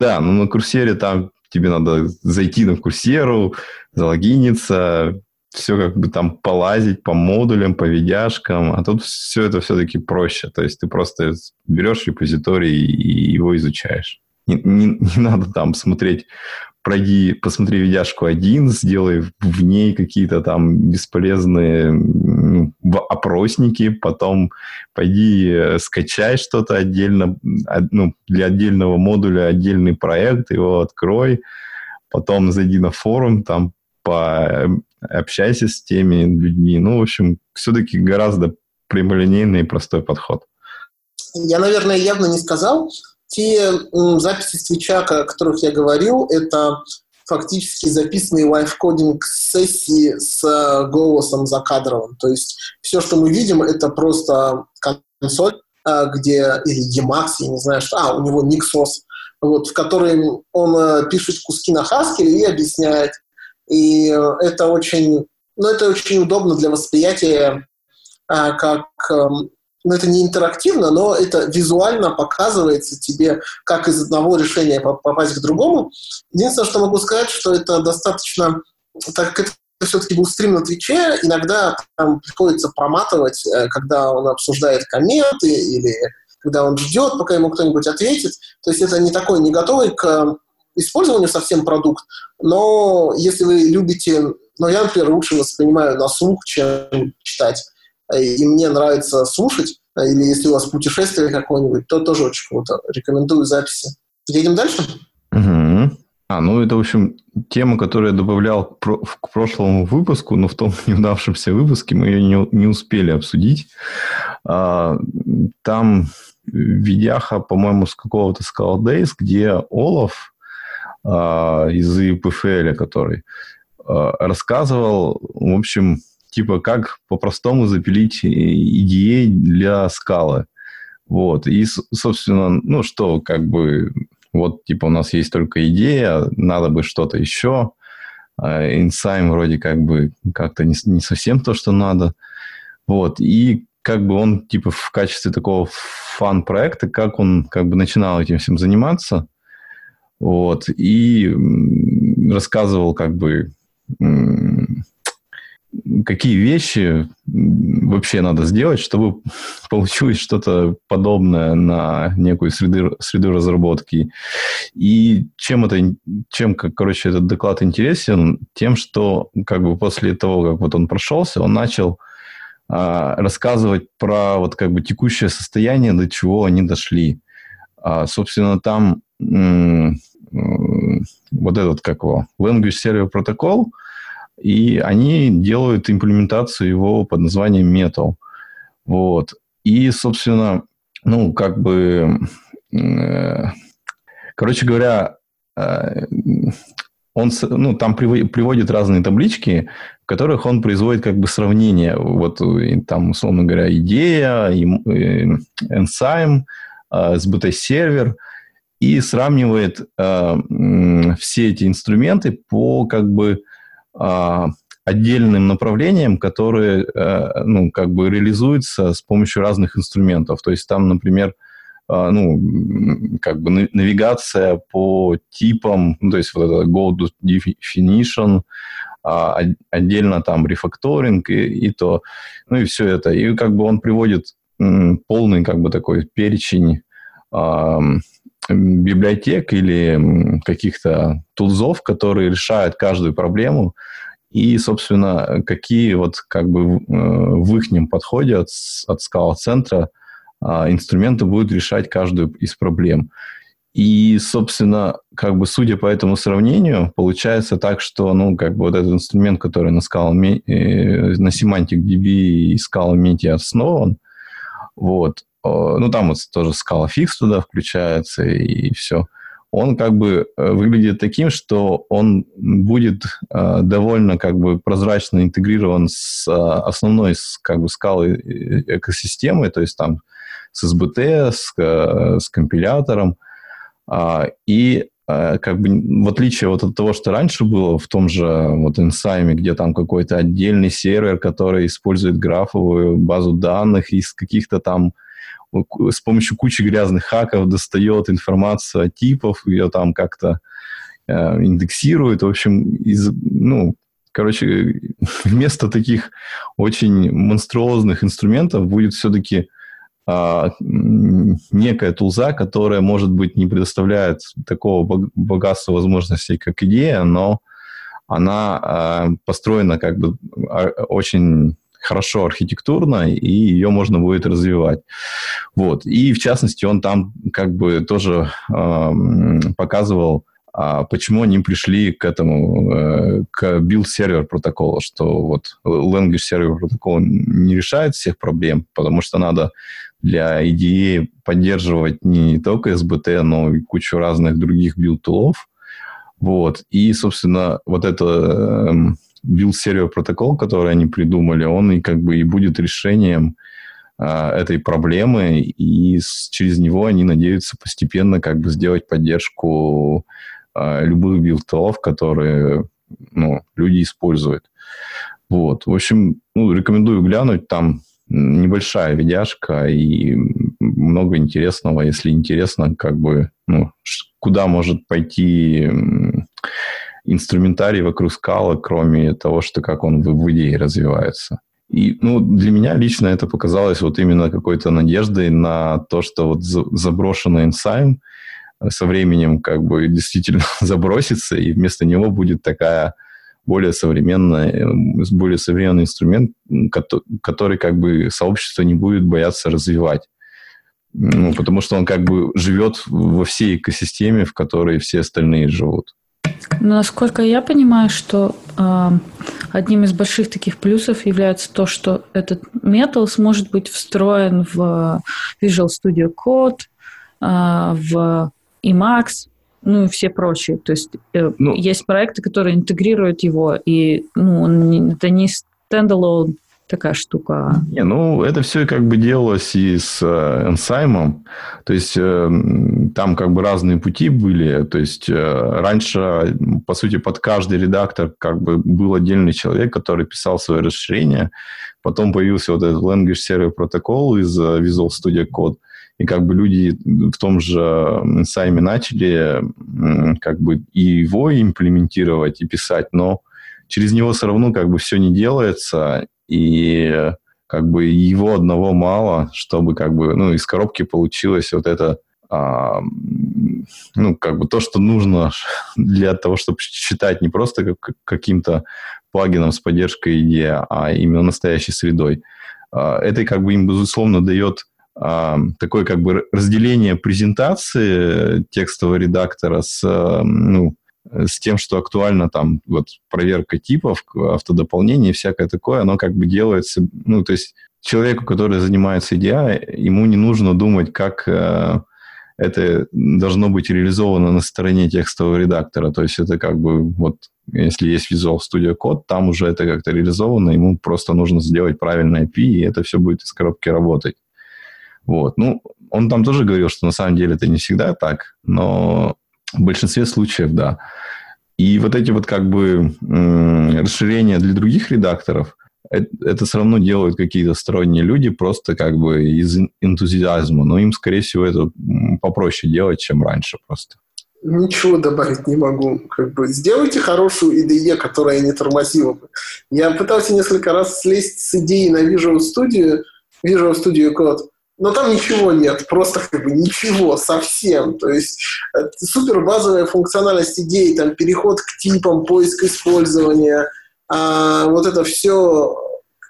Да, ну на курсере там тебе надо зайти на курсеру, залогиниться, все как бы там полазить по модулям, по видяшкам, а тут все это все-таки проще. То есть ты просто берешь репозиторий и его изучаешь. Не, не, не надо там смотреть, пройди, посмотри видяшку один, сделай в ней какие-то там бесполезные опросники, потом пойди э, скачай что-то отдельно, ну, для отдельного модуля отдельный проект, его открой, потом зайди на форум, там пообщайся с теми людьми. Ну, в общем, все-таки гораздо прямолинейный и простой подход. Я, наверное, явно не сказал, те записи с Твича, о которых я говорил, это фактически записанные лайфкодинг сессии с э, голосом за кадровым. То есть все, что мы видим, это просто консоль, э, где или Emacs, я не знаю, что, а, у него Nixos, вот, в которой он э, пишет куски на Haskell и объясняет. И это очень, ну, это очень удобно для восприятия как эм, ну, это не интерактивно, но это визуально показывается тебе, как из одного решения попасть к другому. Единственное, что могу сказать, что это достаточно, так как это все-таки был стрим на Твиче, иногда там приходится проматывать, э, когда он обсуждает комменты или когда он ждет, пока ему кто-нибудь ответит. То есть это не такой, не готовый к использованию совсем продукт, но если вы любите, ну, я, например, лучше воспринимаю на слух, чем читать и мне нравится слушать, или если у вас путешествие какое-нибудь, то тоже очень круто. Рекомендую записи. Едем дальше? Угу. А, ну это, в общем, тема, которую я добавлял про- к прошлому выпуску, но в том неудавшемся выпуске мы ее не, не успели обсудить. А, там видяха, по-моему, с какого-то Scala Days, где Олаф а, из ИПФЛ, который а, рассказывал, в общем, типа, как по-простому запилить EDA для скалы. Вот. И, собственно, ну что, как бы, вот, типа, у нас есть только идея, надо бы что-то еще. Инсайм вроде как бы как-то не, не совсем то, что надо. Вот. И как бы он, типа, в качестве такого фан-проекта, как он как бы начинал этим всем заниматься. Вот. И рассказывал, как бы, какие вещи вообще надо сделать, чтобы получилось что-то подобное на некую среду, среду разработки. И чем это, чем, короче, этот доклад интересен? Тем, что как бы после того, как вот он прошелся, он начал а, рассказывать про вот как бы текущее состояние, до чего они дошли. А, собственно, там м- м- вот этот, как его, Language Server Protocol – и они делают имплементацию его под названием Metal. Вот. И, собственно, ну, как бы, э, короче говоря, э, он, ну, там приводит разные таблички, в которых он производит как бы сравнение. Вот там, условно говоря, идея, enzyme, SBT-сервер, и сравнивает э, все эти инструменты по как бы отдельным направлением, которые, э, ну, как бы реализуются с помощью разных инструментов. То есть там, например, а, ну, как бы навигация по типам, ну, то есть вот это go definition, а, отдельно там рефакторинг и, и то, ну и все это. И как бы он приводит полный как бы такой перечень библиотек или каких-то тулзов, которые решают каждую проблему, и, собственно, какие вот как бы э, в их подходе от, от скала-центра а, инструменты будут решать каждую из проблем. И, собственно, как бы судя по этому сравнению, получается так, что, ну, как бы вот этот инструмент, который на скала, э, на Semantic DB и Scala Meti основан, вот, ну, там вот тоже Scala Fix туда включается и все. Он как бы э, выглядит таким, что он будет э, довольно как бы прозрачно интегрирован с э, основной как бы скалой экосистемой, то есть там с SBT, с, с компилятором. А, и как бы в отличие вот от того, что раньше было в том же вот Инсайме, где там какой-то отдельный сервер, который использует графовую базу данных из каких-то там с помощью кучи грязных хаков достает информацию о типах, ее там как-то э, индексирует. В общем, из, ну, короче, вместо таких очень монструозных инструментов будет все-таки а, некая тулза, которая, может быть, не предоставляет такого богатства возможностей, как идея, но она а, построена как бы а, очень хорошо архитектурно, и ее можно будет развивать. Вот. И, в частности, он там как бы тоже э, показывал, а почему они пришли к этому, э, к build-сервер протоколу, что вот language сервер протокол не решает всех проблем, потому что надо для IDE поддерживать не только SBT, но и кучу разных других билд-тулов. Вот. И, собственно, вот это эм, build server protocol, который они придумали, он и как бы и будет решением а, этой проблемы, и с, через него они надеются постепенно как бы сделать поддержку а, любых билд-тулов, которые ну, люди используют. Вот. В общем, ну, рекомендую глянуть. Там небольшая видяшка и много интересного, если интересно, как бы, ну, куда может пойти инструментарий вокруг скала, кроме того, что как он в, идее развивается. И ну, для меня лично это показалось вот именно какой-то надеждой на то, что вот заброшенный инсайм со временем как бы действительно забросится, и вместо него будет такая более современный, более современный инструмент, который как бы сообщество не будет бояться развивать. Ну, потому что он как бы живет во всей экосистеме, в которой все остальные живут. Насколько я понимаю, что э, одним из больших таких плюсов является то, что этот Metal сможет быть встроен в Visual Studio Code, э, в Emacs, ну и все прочие. То есть э, ну, есть проекты, которые интегрируют его, и ну, это не стендалон такая штука. Не, ну, это все как бы делалось и с э, Enzyme. То есть, э, там как бы разные пути были. То есть, э, раньше, по сути, под каждый редактор как бы был отдельный человек, который писал свои расширения. Потом появился вот этот Language Server Protocol из Visual Studio Code. И как бы люди в том же сами начали как бы и его имплементировать, и писать, но через него все равно как бы все не делается, и как бы его одного мало, чтобы как бы, ну, из коробки получилось вот это, а, ну, как бы то, что нужно для того, чтобы считать не просто как, каким-то плагином с поддержкой IDE, а именно настоящей средой. А, это как бы им, безусловно, дает а, такое как бы разделение презентации текстового редактора с, ну, с тем, что актуально там вот проверка типов, автодополнение и всякое такое, оно как бы делается, ну, то есть человеку, который занимается EDI, ему не нужно думать, как э, это должно быть реализовано на стороне текстового редактора. То есть это как бы вот если есть Visual Studio Code, там уже это как-то реализовано, ему просто нужно сделать правильное API, и это все будет из коробки работать. Вот. Ну, он там тоже говорил, что на самом деле это не всегда так, но в большинстве случаев, да. И вот эти вот как бы расширения для других редакторов, это, это все равно делают какие-то сторонние люди просто как бы из энтузиазма. Но им, скорее всего, это попроще делать, чем раньше просто. Ничего добавить не могу. Как бы сделайте хорошую IDE, которая не тормозила бы. Я пытался несколько раз слезть с идеи на Visual Studio, Visual Studio Code, но там ничего нет, просто как бы ничего совсем. То есть супер базовая функциональность идеи, там переход к типам, поиск использования, а вот это все,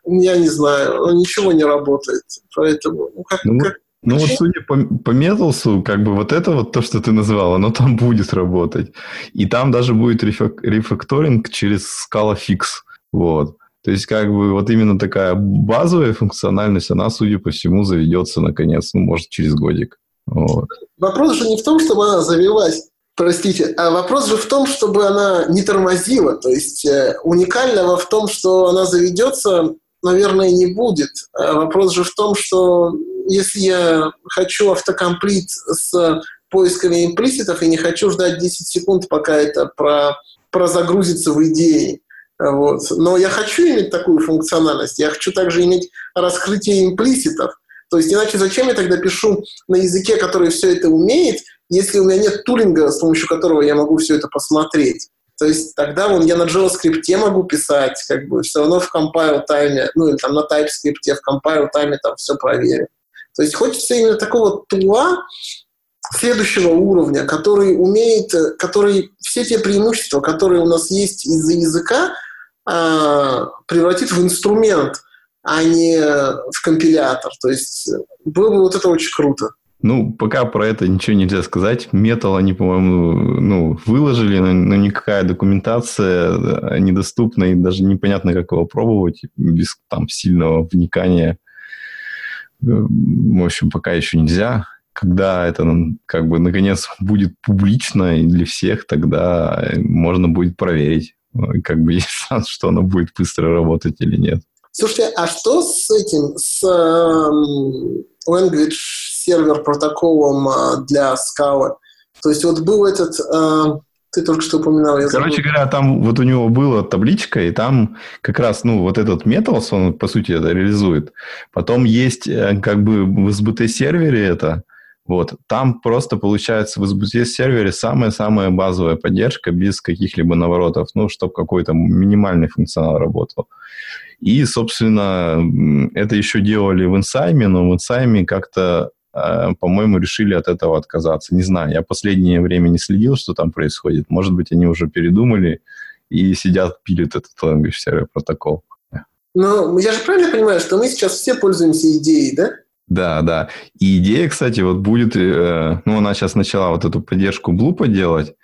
я не знаю, ничего не работает. Поэтому, ну как, ну, как ну вот судя по, по Металсу, как бы вот это вот то, что ты назвал, оно там будет работать. И там даже будет рефакторинг через Scala Fix. Вот. То есть, как бы, вот именно такая базовая функциональность, она, судя по всему, заведется, наконец, ну, может, через годик. Вот. Вопрос же не в том, чтобы она завелась, простите, а вопрос же в том, чтобы она не тормозила. То есть, э, уникального в том, что она заведется, наверное, не будет. А вопрос же в том, что если я хочу автокомплит с поисками имплиситов и не хочу ждать 10 секунд, пока это про, прозагрузится в идее, вот. Но я хочу иметь такую функциональность. Я хочу также иметь раскрытие имплиситов. То есть иначе зачем я тогда пишу на языке, который все это умеет, если у меня нет тулинга, с помощью которого я могу все это посмотреть? То есть тогда вон, я на JavaScript могу писать, как бы все равно в compile тайме, ну или там на TypeScript в compile тайме там все проверю. То есть хочется именно такого тула следующего уровня, который умеет, который все те преимущества, которые у нас есть из-за языка, а, превратит в инструмент, а не в компилятор. То есть было бы вот это очень круто. Ну, пока про это ничего нельзя сказать. Метал они, по-моему, ну, выложили, но, но никакая документация недоступна, и даже непонятно, как его пробовать без там сильного вникания. В общем, пока еще нельзя. Когда это как бы наконец будет публично и для всех, тогда можно будет проверить, как бы есть шанс, что оно будет быстро работать или нет. Слушайте, а что с этим, с э, language сервер протоколом э, для Scala? То есть вот был этот, э, ты только что упоминал. Я Короче говоря, там вот у него была табличка, и там как раз, ну, вот этот Metals, он, по сути, это реализует. Потом есть э, как бы в SBT-сервере это, вот. Там просто получается в SBT сервере самая-самая базовая поддержка без каких-либо наворотов, ну, чтобы какой-то минимальный функционал работал. И, собственно, это еще делали в Инсайме, но в Инсайме как-то, а, по-моему, решили от этого отказаться. Не знаю, я последнее время не следил, что там происходит. Может быть, они уже передумали и сидят, пилят этот language сервер протокол. Ну, я же правильно понимаю, что мы сейчас все пользуемся идеей, да? Да, да. И идея, кстати, вот будет, э, ну, она сейчас начала вот эту поддержку Bloop а делать,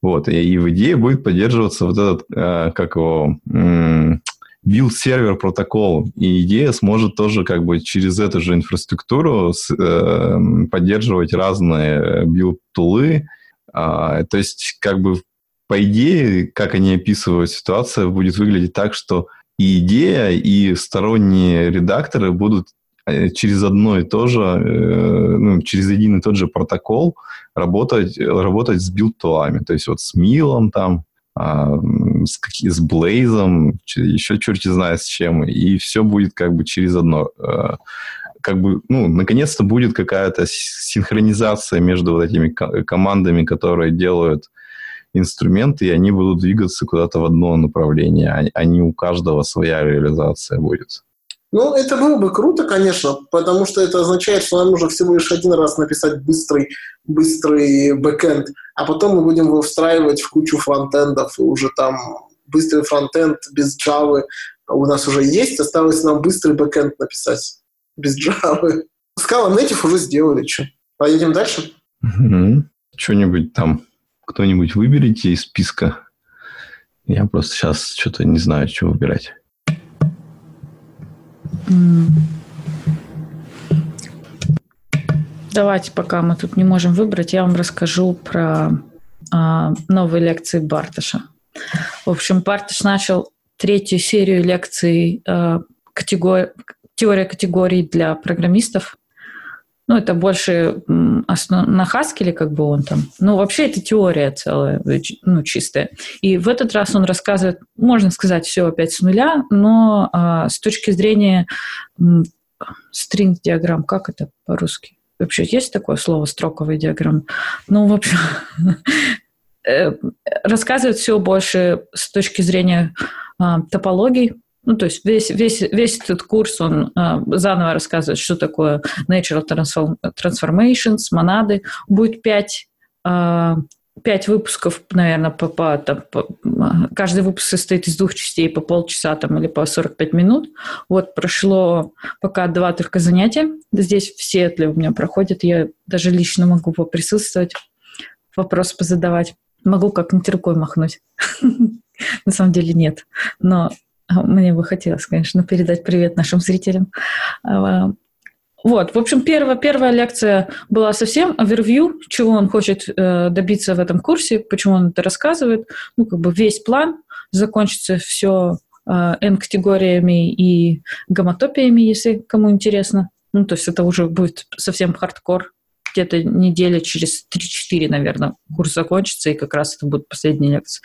вот, и, и в идее будет поддерживаться вот этот, э, как его, build server protocol. И идея сможет тоже как бы через эту же инфраструктуру с, э, поддерживать разные билд-тулы. А, то есть как бы по идее, как они описывают ситуацию, будет выглядеть так, что и идея, и сторонние редакторы будут э, через одно и то же, э, ну, через один и тот же протокол работать, работать с билд-тулами. То есть вот с Mill ом там, а, с, с Blaze ом, еще черти знает с чем, и все будет как бы через одно. А, как бы, ну, наконец-то будет какая-то синхронизация между вот этими командами, которые делают инструменты, и они будут двигаться куда-то в одно направление, а не у каждого своя реализация будет. Ну, это было бы круто, конечно, потому что это означает, что нам нужно всего лишь один раз написать быстрый, быстрый бэкэнд, а потом мы будем его встраивать в кучу фронтендов, и уже там быстрый фронтенд без Java у нас уже есть, осталось нам быстрый бэкэнд написать без Java. Scala Native уже сделали, что? Поедем дальше? Угу. Что-нибудь там, кто-нибудь выберите из списка. Я просто сейчас что-то не знаю, что выбирать. Давайте, пока мы тут не можем выбрать, я вам расскажу про а, новые лекции Барташа. В общем, Барташ начал третью серию лекций а, категор... теория категорий для программистов. Ну, это больше на Хаскеле, как бы он там. Ну, вообще это теория целая, ну, чистая. И в этот раз он рассказывает, можно сказать, все опять с нуля, но а, с точки зрения стринг-диаграмм, как это по-русски? Вообще есть такое слово строковый диаграмм? Ну, в общем, э, рассказывает все больше с точки зрения а, топологий, ну, то есть весь, весь, весь этот курс, он э, заново рассказывает, что такое Natural transform, Transformations, монады. Будет пять, э, пять выпусков, наверное, по, по, там, по, каждый выпуск состоит из двух частей по полчаса там, или по 45 минут. Вот прошло пока два только занятия. Здесь в Сиэтле у меня проходят. Я даже лично могу поприсутствовать, вопрос позадавать. Могу как-нибудь рукой махнуть. На самом деле нет. Но а, мне бы хотелось, конечно, передать привет нашим зрителям. А, вот, в общем, первая, первая лекция была совсем овервью, чего он хочет э, добиться в этом курсе, почему он это рассказывает. Ну, как бы весь план, закончится все э, N-категориями и гомотопиями, если кому интересно. Ну, то есть это уже будет совсем хардкор. Где-то неделя через 3-4, наверное, курс закончится, и как раз это будет последняя лекция.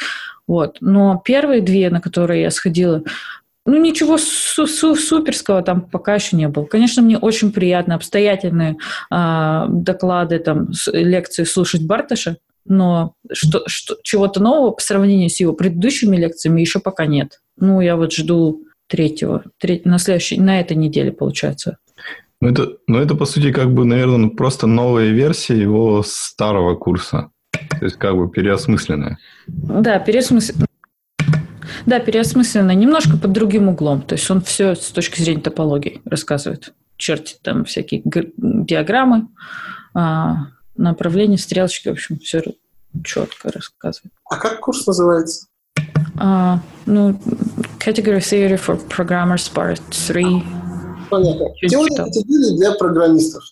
Вот. Но первые две, на которые я сходила, Ну, ничего су- су- суперского там пока еще не было. Конечно, мне очень приятно обстоятельные э, доклады, там, лекции слушать Барташа, но что, что, чего-то нового по сравнению с его предыдущими лекциями еще пока нет. Ну, я вот жду третьего, треть, на следующей, на этой неделе, получается. Ну это, ну, это, по сути, как бы, наверное, ну, просто новая версия его старого курса. То есть, как бы переосмысленная. Да, переосмысленная. Да, переосмысленно, немножко под другим углом. То есть он все с точки зрения топологии рассказывает. Чертит там всякие диаграммы, а, направления, стрелочки, в общем, все четко рассказывает. А как курс называется? А, ну, Category Theory for Programmers Part 3. Понятно. Теория категории для программистов.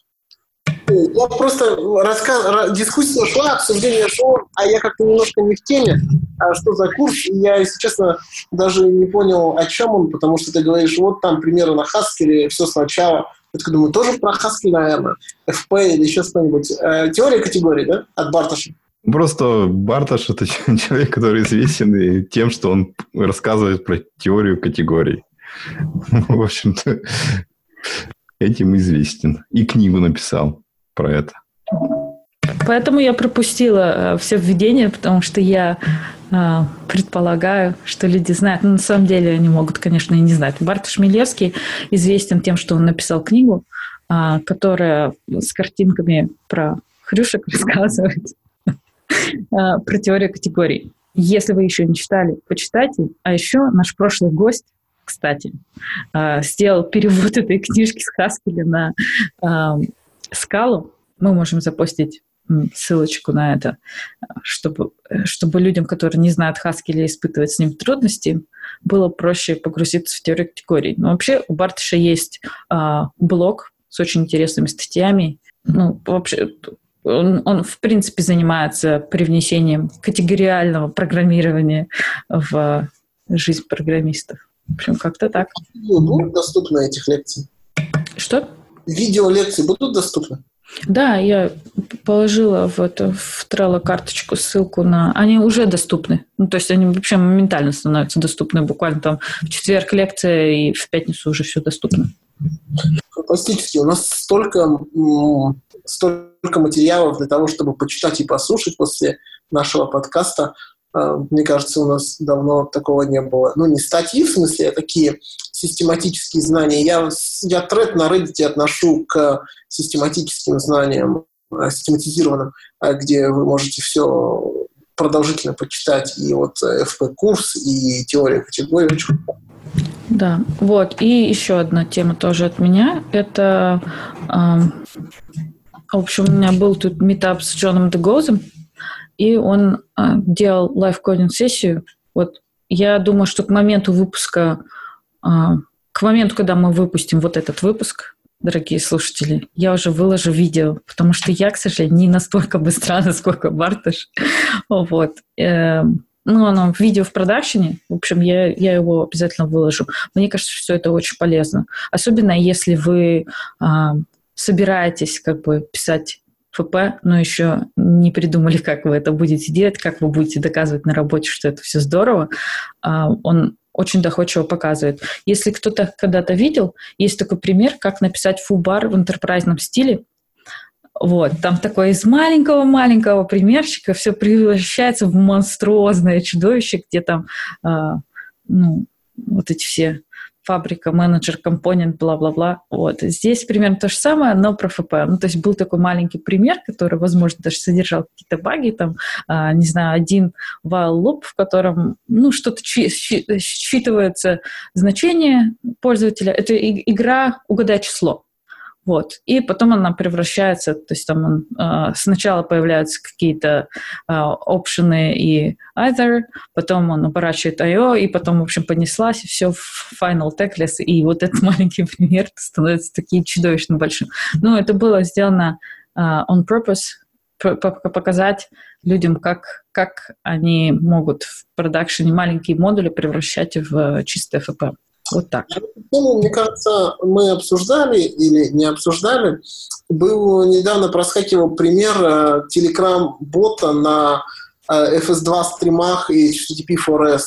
Я просто рассказ... дискуссия шла, обсуждение шло, а я как-то немножко не в теме, а что за курс. И я, если честно, даже не понял, о чем он, потому что ты говоришь, вот там примеры на Haskell, все сначала. Я такой думаю, тоже про Haskell, наверное, FP или еще что-нибудь. Э, теория категорий, да, от Барташа? Просто Барташ – это человек, который известен тем, что он рассказывает про теорию категорий. В общем-то, этим известен. И книгу написал про это. Поэтому я пропустила э, все введения, потому что я э, предполагаю, что люди знают. Но на самом деле они могут, конечно, и не знать. Бартош Милевский известен тем, что он написал книгу, э, которая с картинками про хрюшек рассказывает, э, про теорию категорий. Если вы еще не читали, почитайте. А еще наш прошлый гость, кстати, э, сделал перевод этой книжки с Хаскеля на э, скалу. Мы можем запостить ссылочку на это, чтобы, чтобы людям, которые не знают Хаски или испытывают с ним трудности, было проще погрузиться в теорию категорий. Но вообще у Бартыша есть а, блог с очень интересными статьями. Ну, вообще, он, он, в принципе, занимается привнесением категориального программирования в жизнь программистов. В общем, как-то так. Будут доступны этих лекций? Что? Видео лекции будут доступны? Да, я положила в, это, в Trello карточку ссылку на... Они уже доступны. Ну, то есть они вообще моментально становятся доступны. Буквально там в четверг лекция, и в пятницу уже все доступно. Фантастически. У нас столько, столько материалов для того, чтобы почитать и послушать после нашего подкаста. А, мне кажется, у нас давно такого не было. Ну, не статьи, в смысле, а такие систематические знания. Я, я тред на Reddit отношу к систематическим знаниям, а, систематизированным, а, где вы можете все продолжительно почитать. И вот FP-курс, и теория категорий. Да, вот. И еще одна тема тоже от меня. Это, э, в общем, у меня был тут митап с Джоном Дегозом, и он а, делал лайв-кодинг-сессию. Вот я думаю, что к моменту выпуска, а, к моменту, когда мы выпустим вот этот выпуск, дорогие слушатели, я уже выложу видео, потому что я, к сожалению, не настолько быстра, насколько Бартыш. Вот. Эм, ну, оно видео в продакшене, в общем, я, я его обязательно выложу. Мне кажется, что это очень полезно. Особенно если вы а, собираетесь как бы писать ФП, но еще не придумали, как вы это будете делать, как вы будете доказывать на работе, что это все здорово. А, он очень доходчиво показывает. Если кто-то когда-то видел, есть такой пример, как написать фубар в интерпрайзном стиле. Вот, там такой из маленького-маленького примерчика все превращается в монструозное чудовище, где там, э, ну, вот эти все фабрика, менеджер, компонент, бла-бла-бла. Вот. Здесь примерно то же самое, но про ФП. Ну, то есть был такой маленький пример, который, возможно, даже содержал какие-то баги, там, а, не знаю, один while loop, в котором, ну, что-то считывается значение пользователя. Это игра «Угадай число». Вот. И потом она превращается, то есть там он, э, сначала появляются какие-то э, опшены и either, потом он оборачивает IO, и потом, в общем, понеслась, и все в final teckless, и вот этот маленький пример становится таким чудовищно большим. Но это было сделано э, on purpose, показать людям, как, как они могут в продакшене маленькие модули превращать в чистое FP. Вот так. Ну, мне кажется, мы обсуждали или не обсуждали. Был недавно проскакивал пример э, Telegram-бота на э, FS2 стримах и HTTP 4S.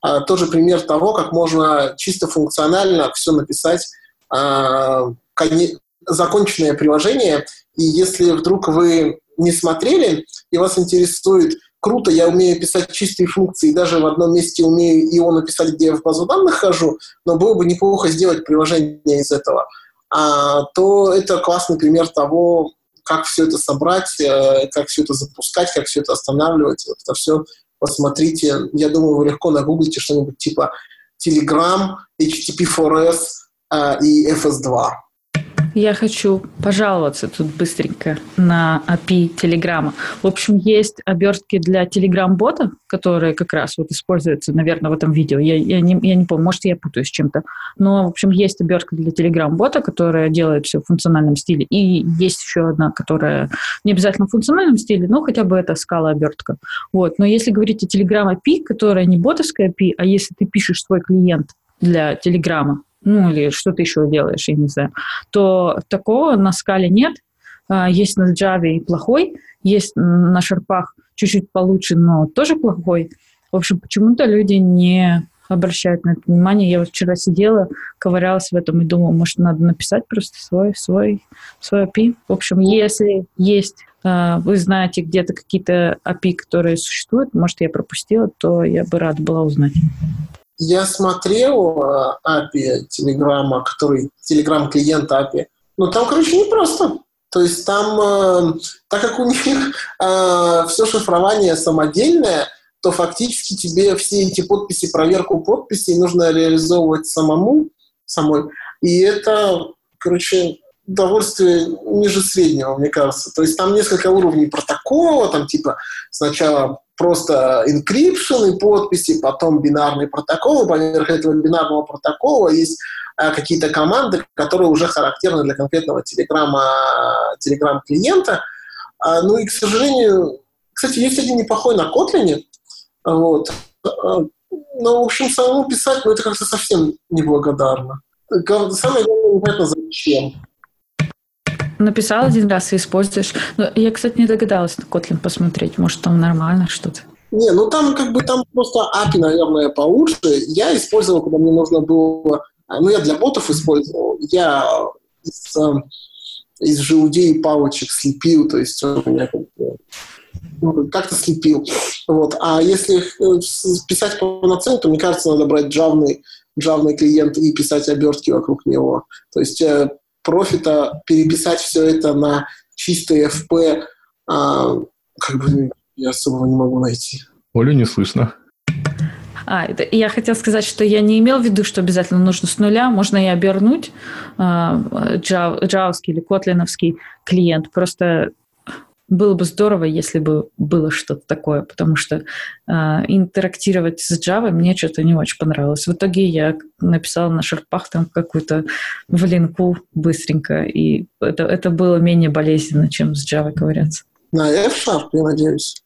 а, тоже пример того, как можно чисто функционально все написать, законченное приложение. И если вдруг вы не смотрели и вас интересует, круто, я умею писать чистые функции, даже в одном месте умею его написать, где я в базу данных хожу, но было бы неплохо сделать приложение из этого, а, то это классный пример того, как все это собрать, э, как все это запускать, как все это останавливать. Вот это все посмотрите. Я думаю, вы легко нагуглите что-нибудь типа Telegram, HTTP4S э, и FS2. Я хочу пожаловаться тут быстренько на API Телеграма. В общем, есть обертки для Telegram-бота, которые как раз вот используются, наверное, в этом видео. Я, я, не, я не помню, может, я путаюсь с чем-то. Но, в общем, есть обертка для Telegram-бота, которая делает все в функциональном стиле. И есть еще одна, которая не обязательно в функциональном стиле, но хотя бы это скала обертка. Вот. Но если говорить о Telegram API, которая не ботовская API, а если ты пишешь свой клиент для Телеграма, ну или что ты еще делаешь, я не знаю, то такого на скале нет. А, есть на Java и плохой, есть на шарпах чуть-чуть получше, но тоже плохой. В общем, почему-то люди не обращают на это внимание. Я вот вчера сидела, ковырялась в этом и думала, может, надо написать просто свой, свой, свой API. В общем, если есть, а, вы знаете где-то какие-то API, которые существуют, может, я пропустила, то я бы рада была узнать. Я смотрел API э, Телеграма, который Телеграм клиент API. Ну, там, короче, не просто. То есть там, э, так как у них э, все шифрование самодельное, то фактически тебе все эти подписи, проверку подписей нужно реализовывать самому, самой. И это, короче, удовольствие ниже среднего, мне кажется. То есть там несколько уровней протокола, там типа сначала просто encryption и подписи, потом бинарный протокол, поверх этого бинарного протокола есть а, какие-то команды, которые уже характерны для конкретного телеграмма, телеграм-клиента. А, ну и, к сожалению, кстати, есть один неплохой на Kotlin, вот. А, ну, в общем, самому писать, ну, это как-то совсем неблагодарно. Самое главное, непонятно, зачем. Написал один раз и используешь. Но я, кстати, не догадалась на Kotlin посмотреть. Может, там нормально что-то. Не, ну там как бы там просто API, наверное, получше. Я использовал, когда мне нужно было... Ну, я для ботов использовал. Я из, э, из желудей и палочек слепил, то есть у меня как бы ну, как-то слепил. Вот. А если э, писать полноценно, то, мне кажется, надо брать джавный, джавный клиент и писать обертки вокруг него. То есть э, профита переписать все это на чистый FP, а, как бы я особо не могу найти. Олю не слышно. А, это, я хотела сказать, что я не имел в виду, что обязательно нужно с нуля. Можно и обернуть э, джавовский или котлиновский клиент. Просто было бы здорово, если бы было что-то такое, потому что э, интерактировать с Java мне что-то не очень понравилось. В итоге я написала на шарпах там какую-то валинку быстренько, и это, это было менее болезненно, чем с Java ковыряться. На F-Sharp, я надеюсь?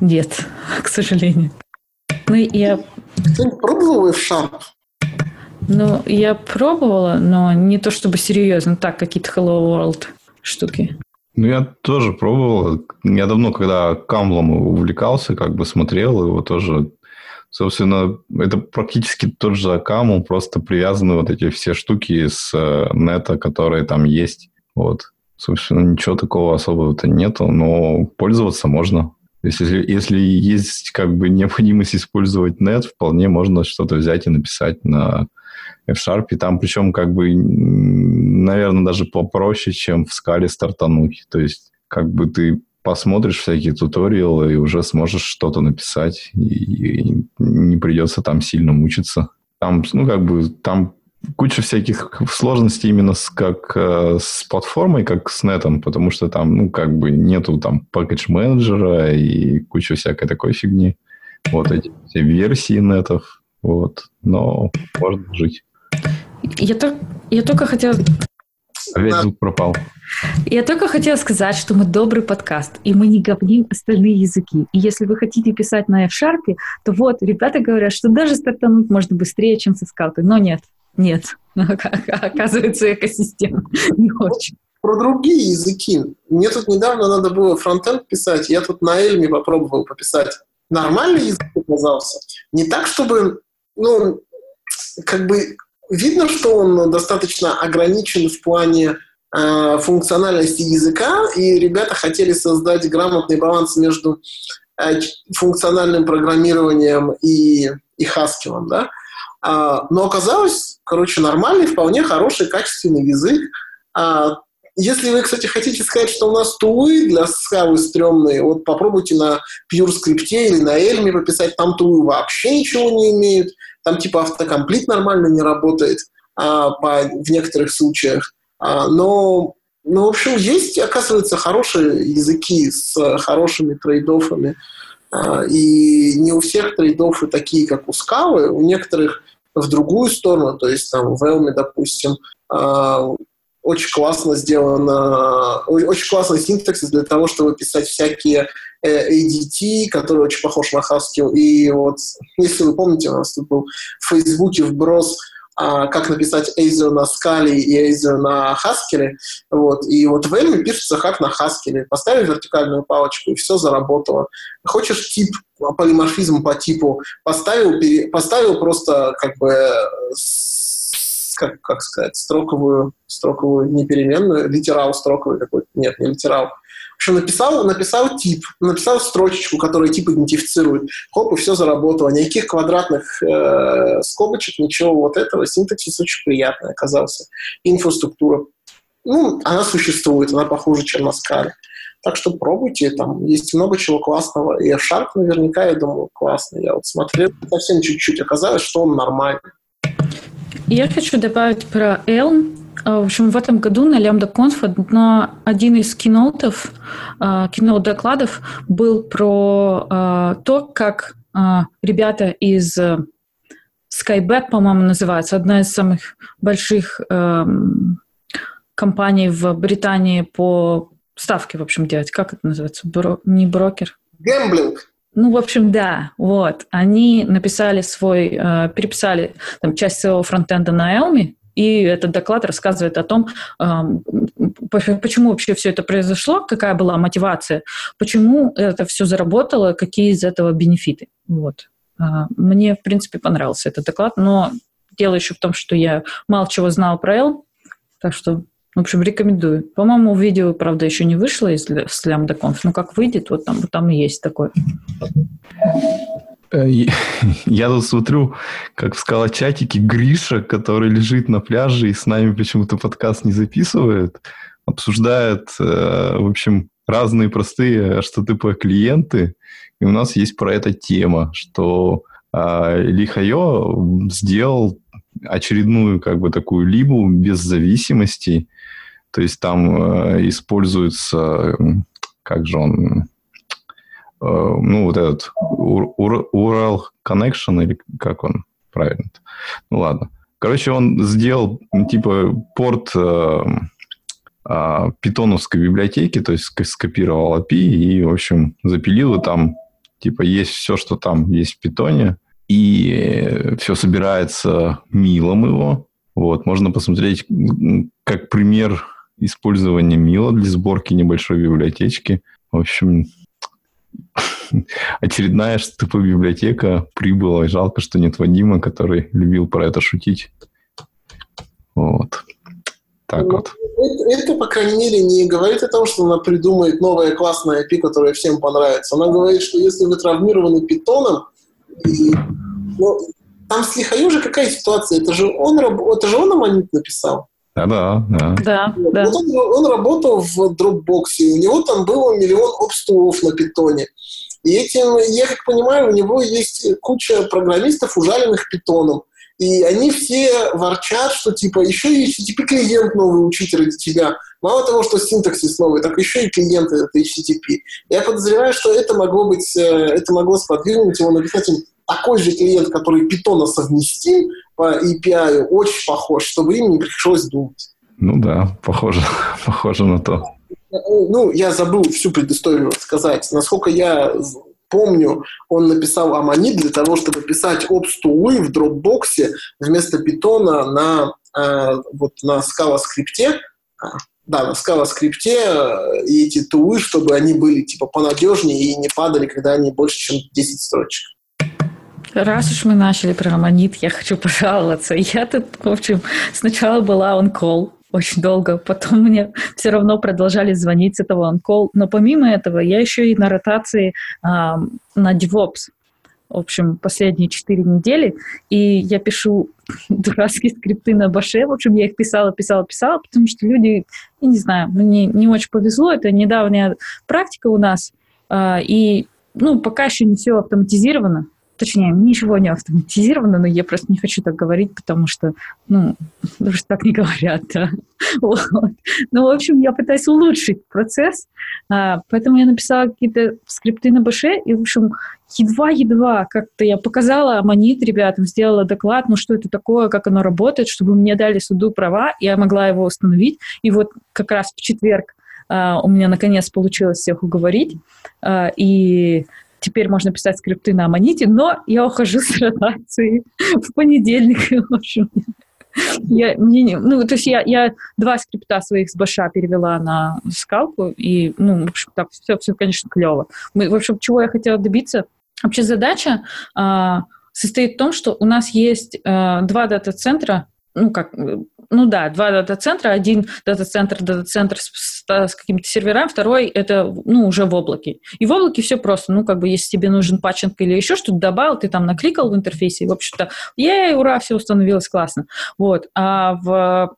Нет, к сожалению. Ну, я... Кто-нибудь пробовал F-Sharp? Ну, я пробовала, но не то чтобы серьезно, так, какие-то Hello World штуки. Ну, я тоже пробовал. Я давно, когда камлом увлекался, как бы смотрел его тоже. Собственно, это практически тот же камл, просто привязаны вот эти все штуки с э, нета, которые там есть. Вот. Собственно, ничего такого особого-то нету, но пользоваться можно. Если, если есть как бы необходимость использовать нет, вполне можно что-то взять и написать на F-Sharp. И там причем как бы, наверное, даже попроще, чем в скале стартануть. То есть как бы ты посмотришь всякие туториалы и уже сможешь что-то написать, и, и не придется там сильно мучиться. Там, ну, как бы, там куча всяких сложностей именно с, как э, с платформой, как с нетом, потому что там, ну, как бы нету там пакетж менеджера и куча всякой такой фигни. Вот эти все версии нетов, вот. Но можно жить. Я, то, я только хотела... Опять звук пропал. Я только хотела сказать, что мы добрый подкаст, и мы не говним остальные языки. И если вы хотите писать на F-Sharp, то вот, ребята говорят, что даже стартануть можно быстрее, чем со скалкой. Но нет, нет. Оказывается, экосистема не очень. Про другие языки. Мне тут недавно надо было фронтенд писать. Я тут на Эльме попробовал пописать. Нормальный язык оказался. Не так, чтобы ну, как бы видно, что он достаточно ограничен в плане э, функциональности языка, и ребята хотели создать грамотный баланс между э, функциональным программированием и, и Haskell, да. А, но оказалось, короче, нормальный, вполне хороший, качественный язык. А, если вы, кстати, хотите сказать, что у нас тулы для скавы стрёмные, вот попробуйте на Pure Script или на Elm пописать, там тулы вообще ничего не имеют, там типа автокомплит нормально не работает а, по, в некоторых случаях. А, но, ну, в общем, есть, оказывается, хорошие языки с хорошими трейдофами. А, и не у всех трейдофы такие, как у скавы, у некоторых в другую сторону, то есть там в Elm, допустим, а, очень классно сделано, очень классный синтаксис для того, чтобы писать всякие э, ADT, который очень похож на Haskell. И вот, если вы помните, у нас тут был в Фейсбуке вброс а, как написать Azure на скале и Azure на Haskell. Вот. И вот Elm пишется как на Haskell. Поставили вертикальную палочку, и все заработало. Хочешь тип, полиморфизм по типу, поставил, поставил просто как бы как, как сказать, строковую, строковую не переменную, литерал строковый какой-то, нет, не литерал. В общем, написал, написал тип, написал строчечку, которая тип идентифицирует. Хоп, и все заработало. Никаких квадратных э, скобочек, ничего вот этого. Синтаксис очень приятный оказался. Инфраструктура, ну, она существует, она похожа, чем на скале. Так что пробуйте, там есть много чего классного. И F-Sharp наверняка, я думаю, классный. Я вот смотрел совсем чуть-чуть, оказалось, что он нормальный. Я хочу добавить про Elm. А, в общем, в этом году на Lambda Conf на один из кинотов, а, кино-докладов был про а, то, как ребята из Skybet, по-моему, называется, одна из самых больших эм, компаний в Британии по ставке, в общем, делать. Как это называется? Бро... Не брокер? Гэмблинг. Ну, в общем, да, вот. Они написали свой, э, переписали там, часть своего фронтенда на Elm, и этот доклад рассказывает о том, э, почему вообще все это произошло, какая была мотивация, почему это все заработало, какие из этого бенефиты. Вот. Э, мне, в принципе, понравился этот доклад, но дело еще в том, что я мало чего знал про Elm, так что в общем, рекомендую. По-моему, видео, правда, еще не вышло из Slam Conf, но как выйдет, вот там, там есть такое. Э, я тут смотрю, как в скалочатике Гриша, который лежит на пляже и с нами почему-то подкаст не записывает, обсуждает, э, в общем, разные простые HTTP клиенты. И у нас есть про это тема, что э, Лихайо сделал очередную как бы такую либу без зависимостей, то есть там э, используется, как же он, э, ну, вот этот URL Connection, или как он правильно? Ну, ладно. Короче, он сделал, типа, порт э, э, питоновской библиотеки, то есть скопировал API и, в общем, запилил, и там, типа, есть все, что там есть в питоне, и все собирается милом его. Вот, можно посмотреть, как пример использование Мила для сборки небольшой библиотечки. В общем, очередная HTTP-библиотека прибыла. И жалко, что нет Вадима, который любил про это шутить. Вот. Так вот. Это, это, по крайней мере, не говорит о том, что она придумает новое классное API, которое всем понравится. Она говорит, что если вы травмированы питоном, и, ну, там с Лихаю же какая ситуация? Это же он, это же он амонит написал. Да, да, да. Вот он, он работал в Dropbox, и у него там было миллион обстулов на питоне. И этим, я как понимаю, у него есть куча программистов, ужаленных питоном. И они все ворчат, что типа еще и HTTP клиент новый учить ради тебя. Мало того, что синтаксис новый, так еще и клиент этот HTTP. Я подозреваю, что это могло быть, э, это могло сподвигнуть его написать такой же клиент, который питона совместим по API, очень похож, чтобы им не пришлось думать. Ну да, похоже, похоже на то. Ну, я забыл всю предысторию рассказать. Насколько я помню, он написал Амани для того, чтобы писать обстулы в дропбоксе вместо питона на, э, вот, на Scala скрипте. А, да, на Scala скрипте э, и эти тулы, чтобы они были типа понадежнее и не падали, когда они больше, чем 10 строчек. Раз уж мы начали про Аманит, я хочу пожаловаться. Я тут, в общем, сначала была call очень долго, потом мне все равно продолжали звонить с этого call, но помимо этого я еще и на ротации э, на DevOps в общем, последние четыре недели, и я пишу дурацкие скрипты на баше, в общем, я их писала, писала, писала, потому что люди, я не знаю, мне не очень повезло, это недавняя практика у нас, а, и, ну, пока еще не все автоматизировано, точнее, ничего не автоматизировано, но я просто не хочу так говорить, потому что, ну, даже так не говорят, да. Вот. Ну, в общем, я пытаюсь улучшить процесс, а, поэтому я написала какие-то скрипты на баше, и, в общем, едва-едва как-то я показала монит ребятам, сделала доклад, ну, что это такое, как оно работает, чтобы мне дали суду права, и я могла его установить. И вот как раз в четверг Uh, у меня наконец получилось всех уговорить, uh, и теперь можно писать скрипты на Аманите, но я ухожу с ротации в понедельник. Я, мне, ну, то есть я, я два скрипта своих с Баша перевела на скалку, и, ну, в общем, так, все, все, конечно, клево. Мы, в общем, чего я хотела добиться? Вообще задача а, состоит в том, что у нас есть а, два дата-центра, ну, как, ну да, два дата-центра. Один дата-центр, дата-центр с, с какими-то серверами, второй это, ну, уже в облаке. И в облаке все просто. Ну, как бы, если тебе нужен патчинг или еще что-то, добавил, ты там накликал в интерфейсе, и, в общем-то, ей, ура, все установилось классно. Вот. А в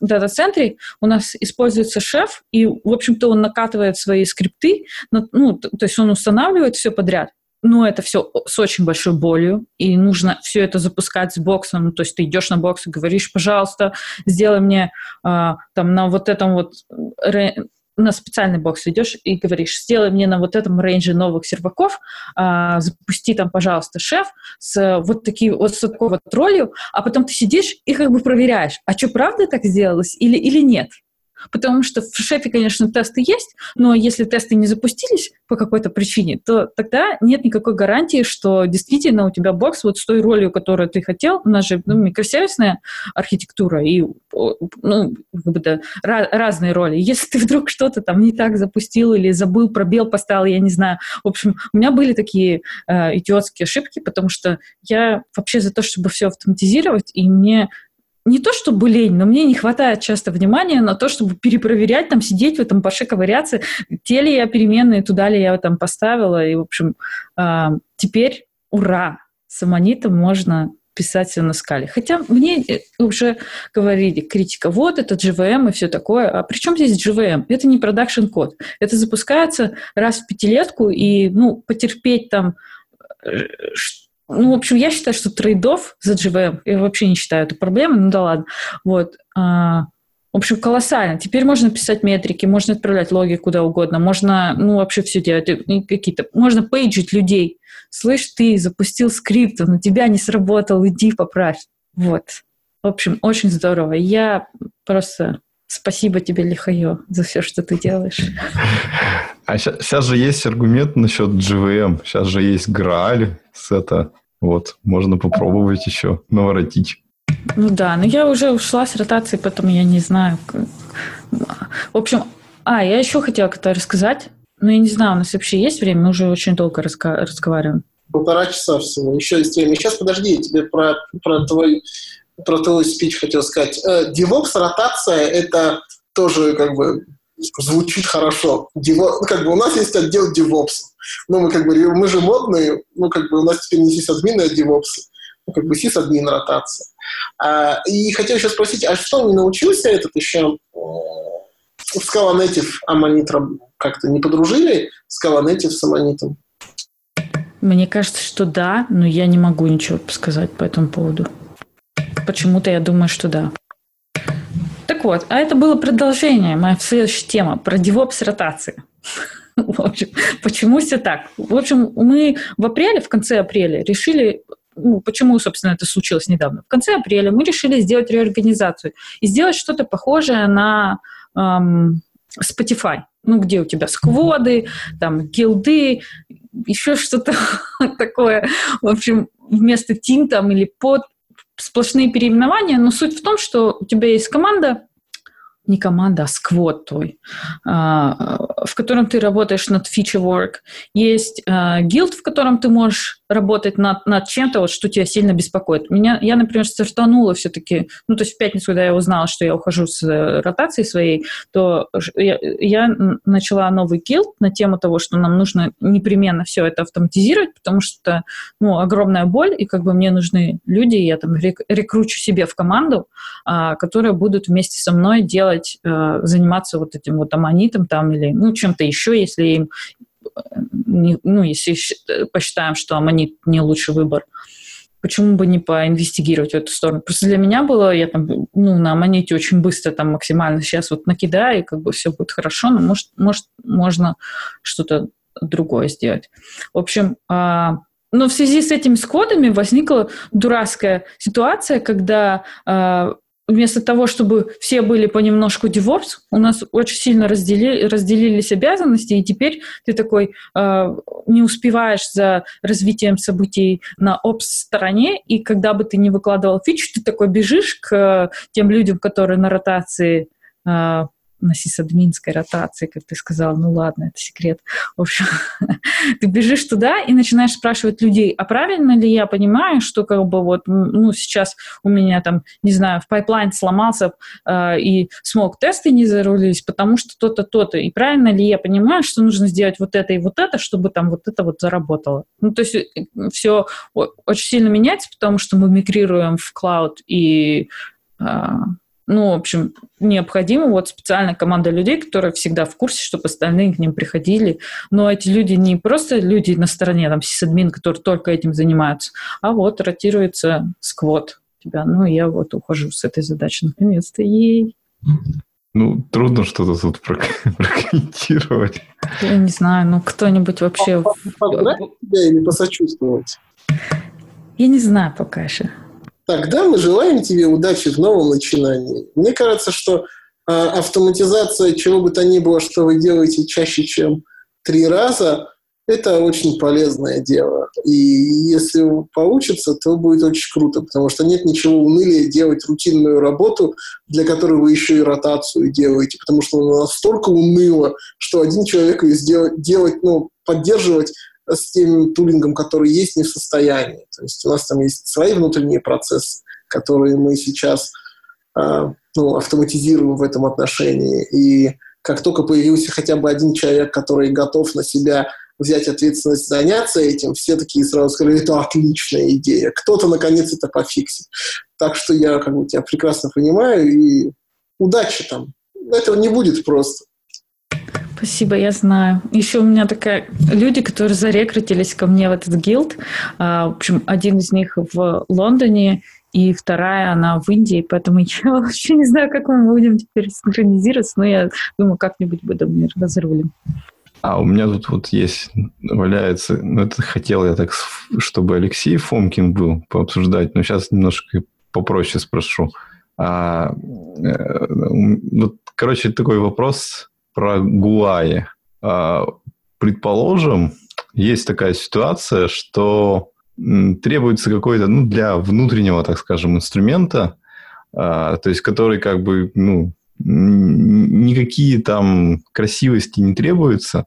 дата-центре у нас используется шеф, и, в общем-то, он накатывает свои скрипты, ну, то есть он устанавливает все подряд, но это все с очень большой болью, и нужно все это запускать с боксом. Ну, то есть ты идешь на бокс и говоришь, пожалуйста, сделай мне э, там на вот этом вот на специальный бокс идешь и говоришь, сделай мне на вот этом рейнже новых серваков, э, запусти там, пожалуйста, шеф с вот, такие, вот с такой вот ролью, а потом ты сидишь и как бы проверяешь, а что, правда так сделалось или, или нет? Потому что в шефе, конечно, тесты есть, но если тесты не запустились по какой-то причине, то тогда нет никакой гарантии, что действительно у тебя бокс вот с той ролью, которую ты хотел, у нас же ну, микросервисная архитектура и ну, как бы, да, разные роли. Если ты вдруг что-то там не так запустил или забыл, пробел поставил, я не знаю. В общем, у меня были такие э, идиотские ошибки, потому что я вообще за то, чтобы все автоматизировать, и мне не то чтобы лень, но мне не хватает часто внимания на то, чтобы перепроверять, там, сидеть в этом паше, ковыряться, те ли я переменные, туда ли я там поставила. И, в общем, э, теперь ура! С аммонитом можно писать все на скале. Хотя мне э, уже говорили, критика, вот это GVM и все такое. А при чем здесь GVM? Это не продакшн код. Это запускается раз в пятилетку, и, ну, потерпеть там э, ну, в общем, я считаю, что трейдов за GVM, я вообще не считаю это проблемой, ну да ладно. Вот. А, в общем, колоссально. Теперь можно писать метрики, можно отправлять логи куда угодно, можно, ну, вообще все делать, какие-то, можно пейджить людей. Слышь, ты запустил скрипт, на тебя не сработал, иди поправь. Вот. В общем, очень здорово. Я просто Спасибо тебе, Лихайо, за все, что ты делаешь. А сейчас, сейчас же есть аргумент насчет GVM. Сейчас же есть Грааль с это. Вот, можно попробовать еще наворотить. Ну да, но я уже ушла с ротации, поэтому я не знаю. В общем, а, я еще хотела как-то рассказать. Ну, я не знаю, у нас вообще есть время, мы уже очень долго раска- разговариваем. Полтора часа всего, еще есть время. Сейчас, подожди, я тебе про, про твой про твой спич хотел сказать. DevOps э, ротация — это тоже как бы звучит хорошо. Devo, ну, как бы у нас есть отдел DevOps. Ну, мы как бы, мы же модные, ну, как бы у нас теперь не сисадмины, а DevOps. Ну, как бы сисадмин ротация. А, и хотел еще спросить, а что не научился этот еще в Scala Native Аммонитром как-то не подружили Scala Native с Аммонитом? Мне кажется, что да, но я не могу ничего сказать по этому поводу. Почему-то я думаю, что да. Так вот, а это было продолжение, моя следующая тема про DevOps ротации. В общем, почему все так? В общем, мы в апреле, в конце апреля решили ну, почему, собственно, это случилось недавно. В конце апреля мы решили сделать реорганизацию и сделать что-то похожее на эм, Spotify. Ну, где у тебя скводы, там, гилды, еще что-то такое. В общем, вместо тим там или под сплошные переименования, но суть в том, что у тебя есть команда, не команда, а сквот твой, а, в котором ты работаешь над feature work, есть э, гилд, в котором ты можешь работать над, над чем-то, вот, что тебя сильно беспокоит. Меня, я, например, стартанула все-таки, ну, то есть в пятницу, когда я узнала, что я ухожу с э, ротации своей, то я, я начала новый гилд на тему того, что нам нужно непременно все это автоматизировать, потому что, ну, огромная боль, и как бы мне нужны люди, я там рек, рекручу себе в команду, э, которые будут вместе со мной делать, э, заниматься вот этим вот аммонитом там или, ну, чем-то еще, если им ну, если посчитаем, что аммонит не лучший выбор, почему бы не поинвестигировать в эту сторону? Просто для меня было, я там, ну, на аммоните очень быстро там максимально сейчас вот накидаю, и как бы все будет хорошо, но может, может можно что-то другое сделать. В общем, а, но в связи с этими скодами возникла дурацкая ситуация, когда а, вместо того, чтобы все были понемножку диворс, у нас очень сильно раздели, разделились обязанности, и теперь ты такой э, не успеваешь за развитием событий на ops-стороне, и когда бы ты не выкладывал фичу, ты такой бежишь к э, тем людям, которые на ротации э, на сисадминской ротации, как ты сказал, ну ладно, это секрет. В общем, ты бежишь туда и начинаешь спрашивать людей, а правильно ли я понимаю, что как бы вот, ну, сейчас у меня там, не знаю, в пайплайн сломался э, и smoke тесты не зарулились, потому что то-то, то-то. И правильно ли я понимаю, что нужно сделать вот это и вот это, чтобы там вот это вот заработало? Ну, то есть э, все очень сильно меняется, потому что мы мигрируем в клауд и э, ну, в общем, необходима вот специальная команда людей, которая всегда в курсе, чтобы остальные к ним приходили. Но эти люди не просто люди на стороне, там, сисадмин, которые только этим занимаются, а вот ротируется сквот тебя. Ну, я вот ухожу с этой задачей наконец-то. Ей. Ну, трудно что-то тут прокомментировать. Я не знаю, ну кто-нибудь вообще... Поздравить тебя или посочувствовать? Я не знаю пока еще. Тогда мы желаем тебе удачи в новом начинании. Мне кажется, что э, автоматизация чего бы то ни было, что вы делаете чаще, чем три раза, это очень полезное дело. И если получится, то будет очень круто, потому что нет ничего унылее делать рутинную работу, для которой вы еще и ротацию делаете, потому что она настолько уныло, что один человек ее сделать, делать, ну, поддерживать с тем тулингом, который есть, не в состоянии. То есть у нас там есть свои внутренние процессы, которые мы сейчас э, ну, автоматизируем в этом отношении. И как только появился хотя бы один человек, который готов на себя взять ответственность, заняться этим, все такие сразу сказали, это отличная идея. Кто-то, наконец, это пофиксит. Так что я как бы тебя прекрасно понимаю, и удачи там. Этого не будет просто. Спасибо, я знаю. Еще у меня такая... Люди, которые зарекрутились ко мне в этот гилд, а, в общем, один из них в Лондоне, и вторая, она в Индии, поэтому я вообще не знаю, как мы будем теперь синхронизироваться, но я думаю, как-нибудь буду мы разрулим. А у меня тут вот есть, валяется, ну это хотел я так, чтобы Алексей Фомкин был пообсуждать, но сейчас немножко попроще спрошу. А, э, вот, короче, такой вопрос про Гуаи. А, предположим, есть такая ситуация, что требуется какой-то, ну, для внутреннего, так скажем, инструмента, а, то есть который как бы, ну, никакие там красивости не требуются,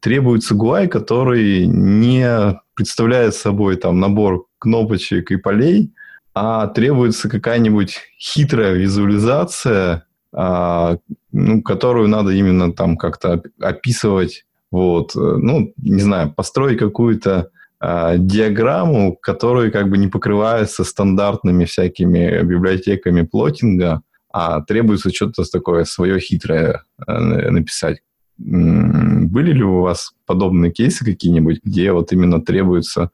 требуется GUI, который не представляет собой там набор кнопочек и полей, а требуется какая-нибудь хитрая визуализация, ну, которую надо именно там как-то описывать. Вот, ну, не знаю, построить какую-то э, диаграмму, которая как бы не покрывается стандартными всякими библиотеками плотинга, а требуется что-то такое свое хитрое э, написать. Были ли у вас подобные кейсы какие-нибудь, где вот именно требуется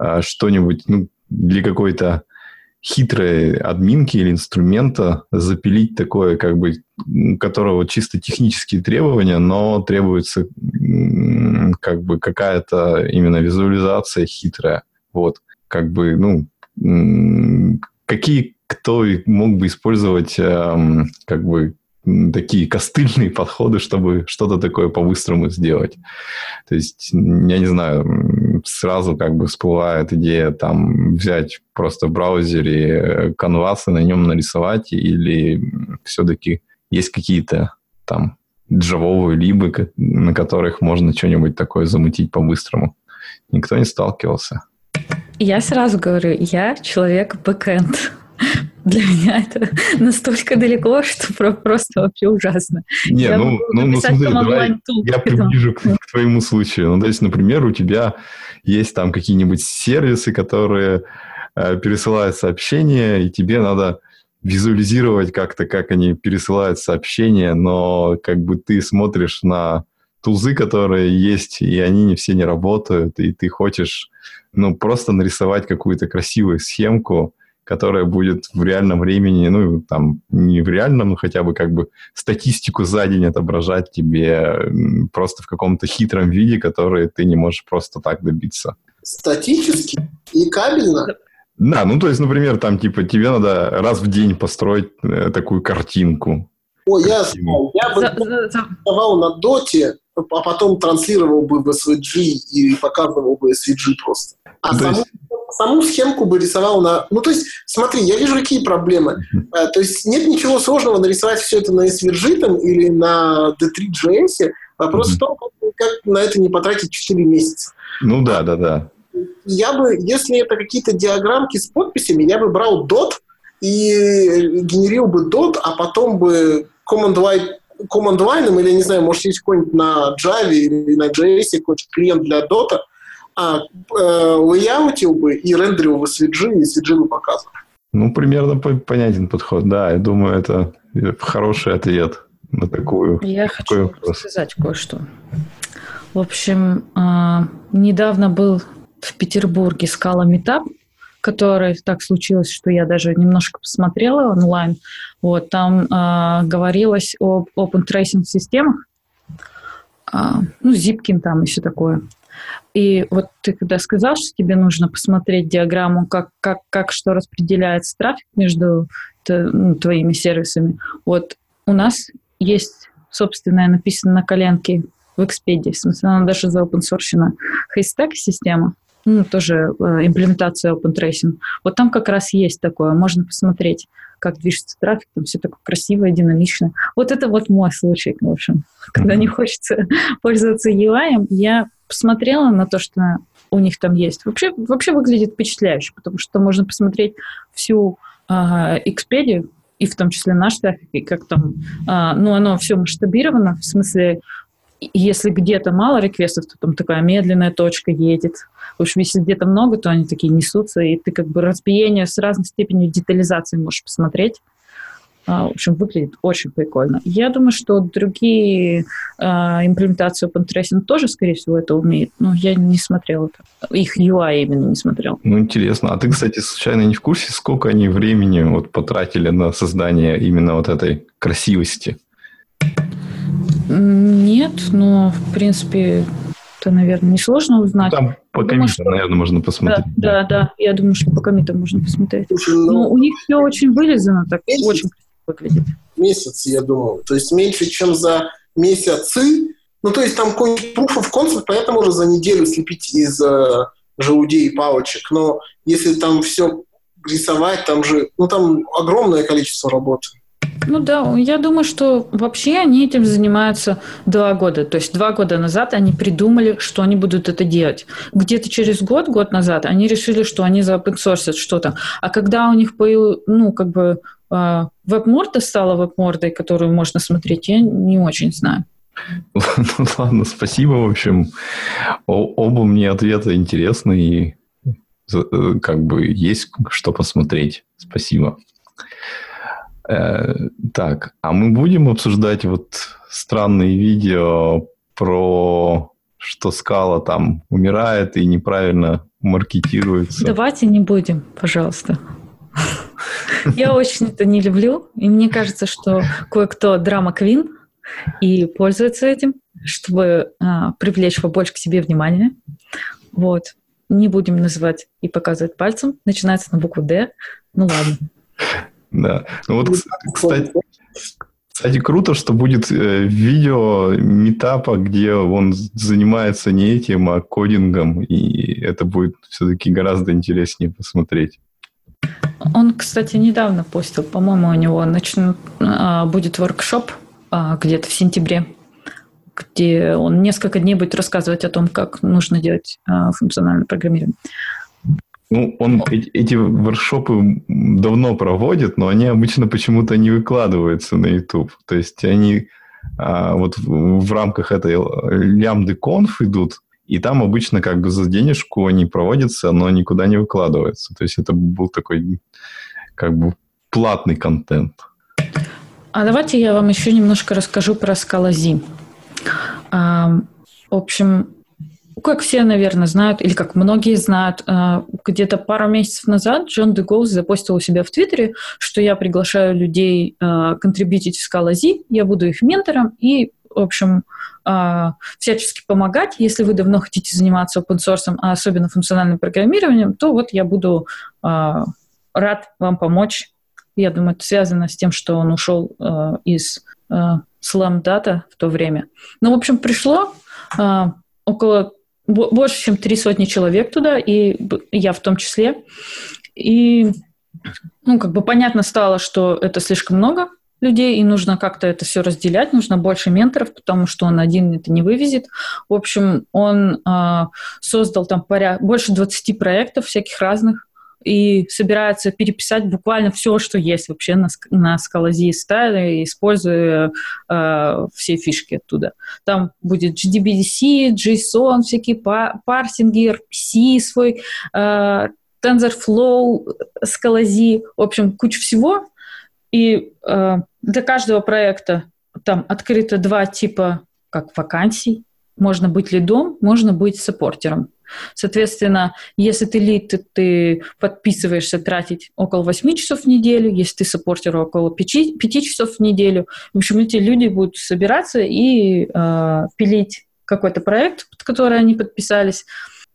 э, что-нибудь ну, для какой-то хитрой админки или инструмента запилить такое, как бы, у которого чисто технические требования, но требуется как бы какая-то именно визуализация хитрая. Вот, как бы, ну, какие кто мог бы использовать эм, как бы такие костыльные подходы, чтобы что-то такое по-быстрому сделать. То есть, я не знаю, сразу как бы всплывает идея там взять просто в браузере канвас и на нем нарисовать, или все-таки есть какие-то там джавовые либы, на которых можно что-нибудь такое замутить по-быстрому. Никто не сталкивался. Я сразу говорю, я человек бэкэнд. Для меня это настолько далеко, что просто вообще ужасно. Не, я ну, ну, ну смотри, давай я приближу к, к твоему случаю. Ну, то есть, например, у тебя есть там какие-нибудь сервисы, которые э, пересылают сообщения, и тебе надо визуализировать как-то, как они пересылают сообщения, но как бы ты смотришь на тулзы, которые есть, и они не все не работают, и ты хочешь ну, просто нарисовать какую-то красивую схемку, которая будет в реальном времени, ну, там, не в реальном, но хотя бы как бы статистику за день отображать тебе просто в каком-то хитром виде, который ты не можешь просто так добиться. Статически и кабельно? Да, ну, то есть, например, там, типа, тебе надо раз в день построить э, такую картинку. О, я знаю. Я бы рисовал на доте, а потом транслировал бы в SVG и показывал бы SVG просто. А ну, саму, есть... саму схемку бы рисовал на... Ну, то есть, смотри, я вижу, какие проблемы. Uh-huh. То есть, нет ничего сложного нарисовать все это на SVG там, или на D3.js. Вопрос uh-huh. в том, как, на это не потратить 4 месяца. Ну да, да, да. Я бы, если это какие-то диаграммки с подписями, я бы брал dot и генерил бы dot, а потом бы command line, command line или, не знаю, может, есть какой-нибудь на Java или на JS какой-то клиент для Dota, а, э, лейаутил бы и рендерил бы SVG, и SVG бы показывал. Ну, примерно понятен подход, да. Я думаю, это хороший ответ на такую. Я хочу вопрос. сказать кое-что. В общем, э, недавно был в Петербурге Скала Метап, который так случилось, что я даже немножко посмотрела онлайн. Вот, там э, говорилось об open tracing системах, э, ну, Zipkin там и все такое. И вот ты когда сказал, что тебе нужно посмотреть диаграмму, как, как, как что распределяется трафик между ну, твоими сервисами, вот у нас есть собственная написано на коленке в Expedia, в смысле, она даже за open source Haystack система, ну, тоже э, имплементация Open Tracing. Вот там как раз есть такое, можно посмотреть, как движется трафик, там все такое красивое, динамичное. Вот это вот мой случай, в общем. Когда не хочется пользоваться UI, я посмотрела на то, что у них там есть. Вообще, вообще выглядит впечатляюще, потому что можно посмотреть всю э, Expedia, и в том числе наш трафик, и как там, э, ну, оно все масштабировано, в смысле, если где-то мало реквестов, то там такая медленная точка едет. Общем, если где-то много, то они такие несутся, и ты как бы разбиение с разной степенью детализации можешь посмотреть. А, в общем, выглядит очень прикольно. Я думаю, что другие э, имплементации OpenTracing тоже, скорее всего, это умеют, но я не смотрел это. Их UI именно не смотрел. Ну, интересно. А ты, кстати, случайно не в курсе, сколько они времени вот потратили на создание именно вот этой красивости? Нет, но, в принципе, это, наверное, несложно узнать. Там по комитам, наверное, можно посмотреть. Да, да, да, я думаю, что по комитам можно посмотреть. Ну, но у них все очень вылезано, так очень выглядит. Месяц, я думаю. То есть меньше, чем за месяцы. Ну, то есть там какой-нибудь proof of concept, понятно, можно за неделю слепить из э, желудей и палочек. Но если там все рисовать, там же, ну, там огромное количество работы. Ну да, я думаю, что вообще они этим занимаются два года. То есть два года назад они придумали, что они будут это делать. Где-то через год, год назад, они решили, что они заопенсорсят что-то. А когда у них появилось, ну, как бы веб-морда стала веб-мордой, которую можно смотреть, я не очень знаю. Ну ладно, спасибо, в общем. Оба мне ответы интересны и э, как бы есть что посмотреть. Спасибо. Э, так, а мы будем обсуждать вот странные видео про что скала там умирает и неправильно маркетируется. Давайте не будем, пожалуйста. Я очень это не люблю, и мне кажется, что кое-кто драма квин и пользуется этим, чтобы а, привлечь побольше к себе внимания. Вот. Не будем называть и показывать пальцем. Начинается на букву «Д». Ну ладно. Да. Ну вот, кстати, кстати, круто, что будет э, видео метапа, где он занимается не этим, а кодингом, и это будет все-таки гораздо интереснее посмотреть. Он, кстати, недавно постил, по-моему, у него начнут, а, будет воркшоп а, где-то в сентябре где он несколько дней будет рассказывать о том, как нужно делать э, функциональное программирование. Ну, он эти воркшопы давно проводит, но они обычно почему-то не выкладываются на YouTube. То есть они а, вот в, в рамках этой лямды конф идут, и там обычно как бы за денежку они проводятся, но никуда не выкладываются. То есть это был такой как бы платный контент. А давайте я вам еще немножко расскажу про скалази. А, в общем, как все, наверное, знают, или как многие знают, а, где-то пару месяцев назад Джон Дегол запостил у себя в Твиттере, что я приглашаю людей а, контрибьютить в скалази, я буду их ментором, и в общем, а, всячески помогать. Если вы давно хотите заниматься open source, а особенно функциональным программированием, то вот я буду а, рад вам помочь. Я думаю, это связано с тем, что он ушел а, из Slam Data в то время. Ну, в общем, пришло около больше, чем три сотни человек туда, и я в том числе. И ну, как бы понятно стало, что это слишком много, людей, и нужно как-то это все разделять, нужно больше менторов, потому что он один это не вывезет. В общем, он э, создал там поряд... больше 20 проектов всяких разных, и собирается переписать буквально все, что есть вообще на, на Scalazzi стайле, используя э, все фишки оттуда. Там будет GDBC, JSON, всякие парсинги, RPC свой, э, TensorFlow, Scalazzi, в общем, куча всего. И э, для каждого проекта там открыто два типа как вакансий. Можно быть лидом, можно быть саппортером. Соответственно, если ты лид, ты, ты подписываешься тратить около 8 часов в неделю, если ты саппортер около 5, 5 часов в неделю. В общем, эти люди будут собираться и э, пилить какой-то проект, под который они подписались.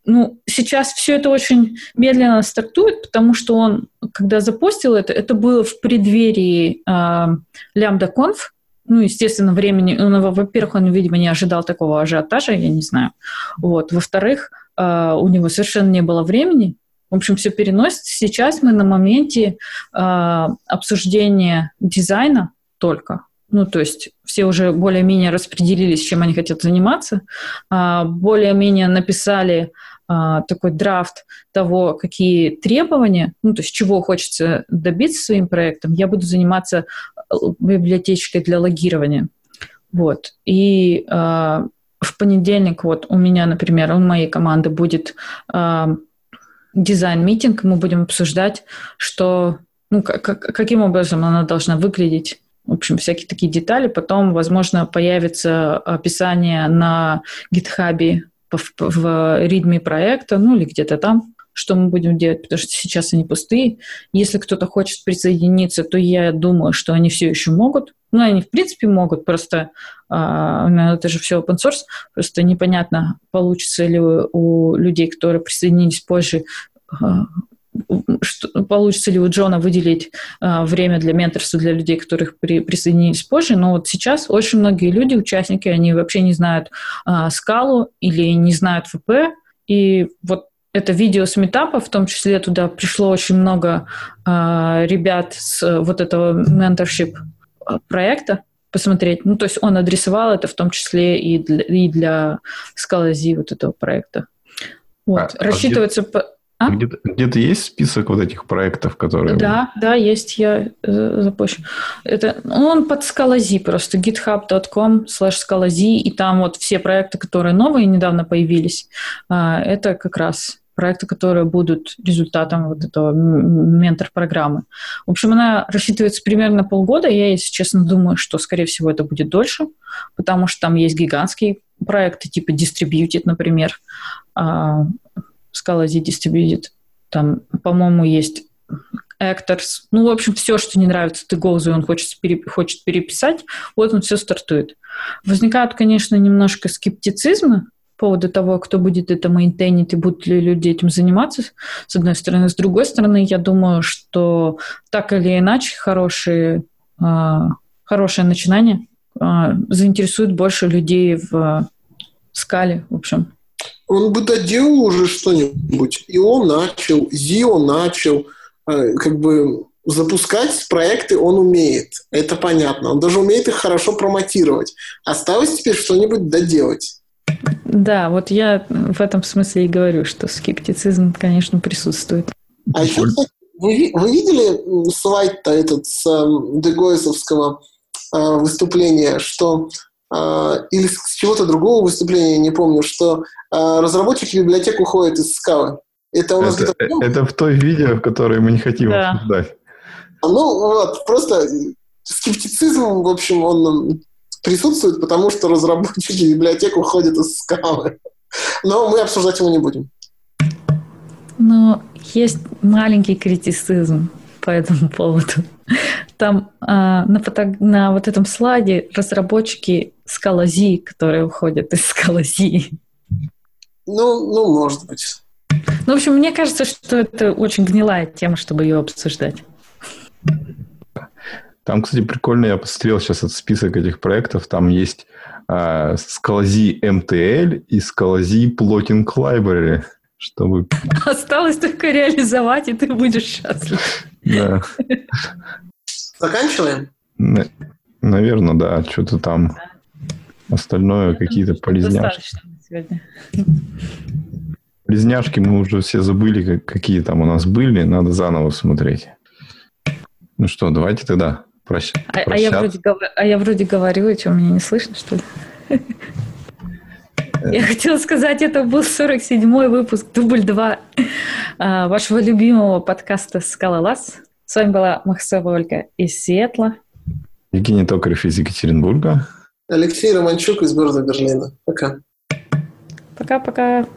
Ну, сейчас все это очень медленно стартует, потому что он, когда запустил это, это было в преддверии э, Lambda Conf, ну, естественно, времени, ну, во-первых, он, видимо, не ожидал такого ажиотажа, я не знаю. Вот. Во-вторых, э, у него совершенно не было времени. В общем, все переносится. Сейчас мы на моменте э, обсуждения дизайна только. Ну, то есть все уже более-менее распределились, чем они хотят заниматься, более-менее написали а, такой драфт того, какие требования, ну, то есть чего хочется добиться своим проектом, я буду заниматься э, библиотечкой для логирования. Вот. И э, в понедельник вот у меня, например, у моей команды будет э, design meeting, мы будем обсуждать, что, ну, как, каким образом она должна выглядеть, в общем, всякие такие детали. Потом, возможно, появится описание на GitHub е в, в readme проекта, ну или где-то там, что мы будем делать, потому что сейчас они пустые. Если кто-то хочет присоединиться, то я думаю, что они все еще могут. Ну, они, в принципе, могут, просто э, это же все open source, просто непонятно, получится ли у людей, которые присоединились позже, а, что, получится ли у Джона выделить э, время для менторства для людей, которых при, присоединились позже. Но вот сейчас очень многие люди, участники, они вообще не знают э, скалу или не знают ВП. И вот это видео с метапа, в том числе туда пришло очень много э, ребят с вот этого менторшип проекта посмотреть. Ну, то есть он адресовал это в том числе и для, и для Scala вот этого проекта. Вот. А, Рассчитывается... А где... А? Где-то, где-то есть список вот этих проектов, которые... Да, да, есть, я э, запущу. Это, он под скалази просто, github.com slash скалази, и там вот все проекты, которые новые, недавно появились, э, это как раз проекты, которые будут результатом вот этого ментор-программы. В общем, она рассчитывается примерно полгода. Я, если честно, думаю, что, скорее всего, это будет дольше, потому что там есть гигантские проекты, типа Distributed, например, а, Scala Z Distributed. Там, по-моему, есть Actors. Ну, в общем, все, что не нравится Тыгоузу, он хочет, пере, хочет переписать, вот он все стартует. Возникают, конечно, немножко скептицизмы по поводу того, кто будет это мейнтейнить и будут ли люди этим заниматься, с одной стороны. С другой стороны, я думаю, что так или иначе хорошие, э, хорошее начинание э, заинтересует больше людей в э, скале, в общем он бы доделал уже что-нибудь. И он начал, Зио начал, э, как бы запускать проекты он умеет. Это понятно. Он даже умеет их хорошо промотировать. Осталось теперь что-нибудь доделать. Да, вот я в этом смысле и говорю, что скептицизм, конечно, присутствует. А еще, кстати, вы, вы видели слайд-то этот с э, Дегоисовского э, выступления, что или с чего-то другого выступления, не помню, что э, разработчики библиотек уходят из скалы. Это у нас это, это в той видео, в которой мы не хотим да. обсуждать. Ну вот, просто скептицизм, в общем, он присутствует, потому что разработчики библиотек уходят из скалы. Но мы обсуждать его не будем. Но есть маленький критицизм по этому поводу. Там э, на, фото, на вот этом слайде разработчики Скалази, которые уходят из Скалази. Ну, ну, может быть. Ну, в общем, мне кажется, что это очень гнилая тема, чтобы ее обсуждать. Там, кстати, прикольно, я посмотрел сейчас этот список этих проектов. Там есть э, Scalzi MTL и Scalzi Plotting Library, чтобы... Осталось только реализовать, и ты будешь счастлив. Да. Заканчиваем? Наверное, да. Что-то там остальное какие-то полезняшки. Полезняшки мы уже все забыли, какие там у нас были. Надо заново смотреть. Ну что, давайте тогда прощ... а, а, я вроде, а я вроде говорю, и что, меня не слышно, что ли? Я хотела сказать, это был 47-й выпуск, дубль 2 а, вашего любимого подкаста «Скалолаз». С вами была Махсова Ольга из Сиэтла. Евгений Токарев из Екатеринбурга. Алексей Романчук из города Берлина. Пока. Пока-пока.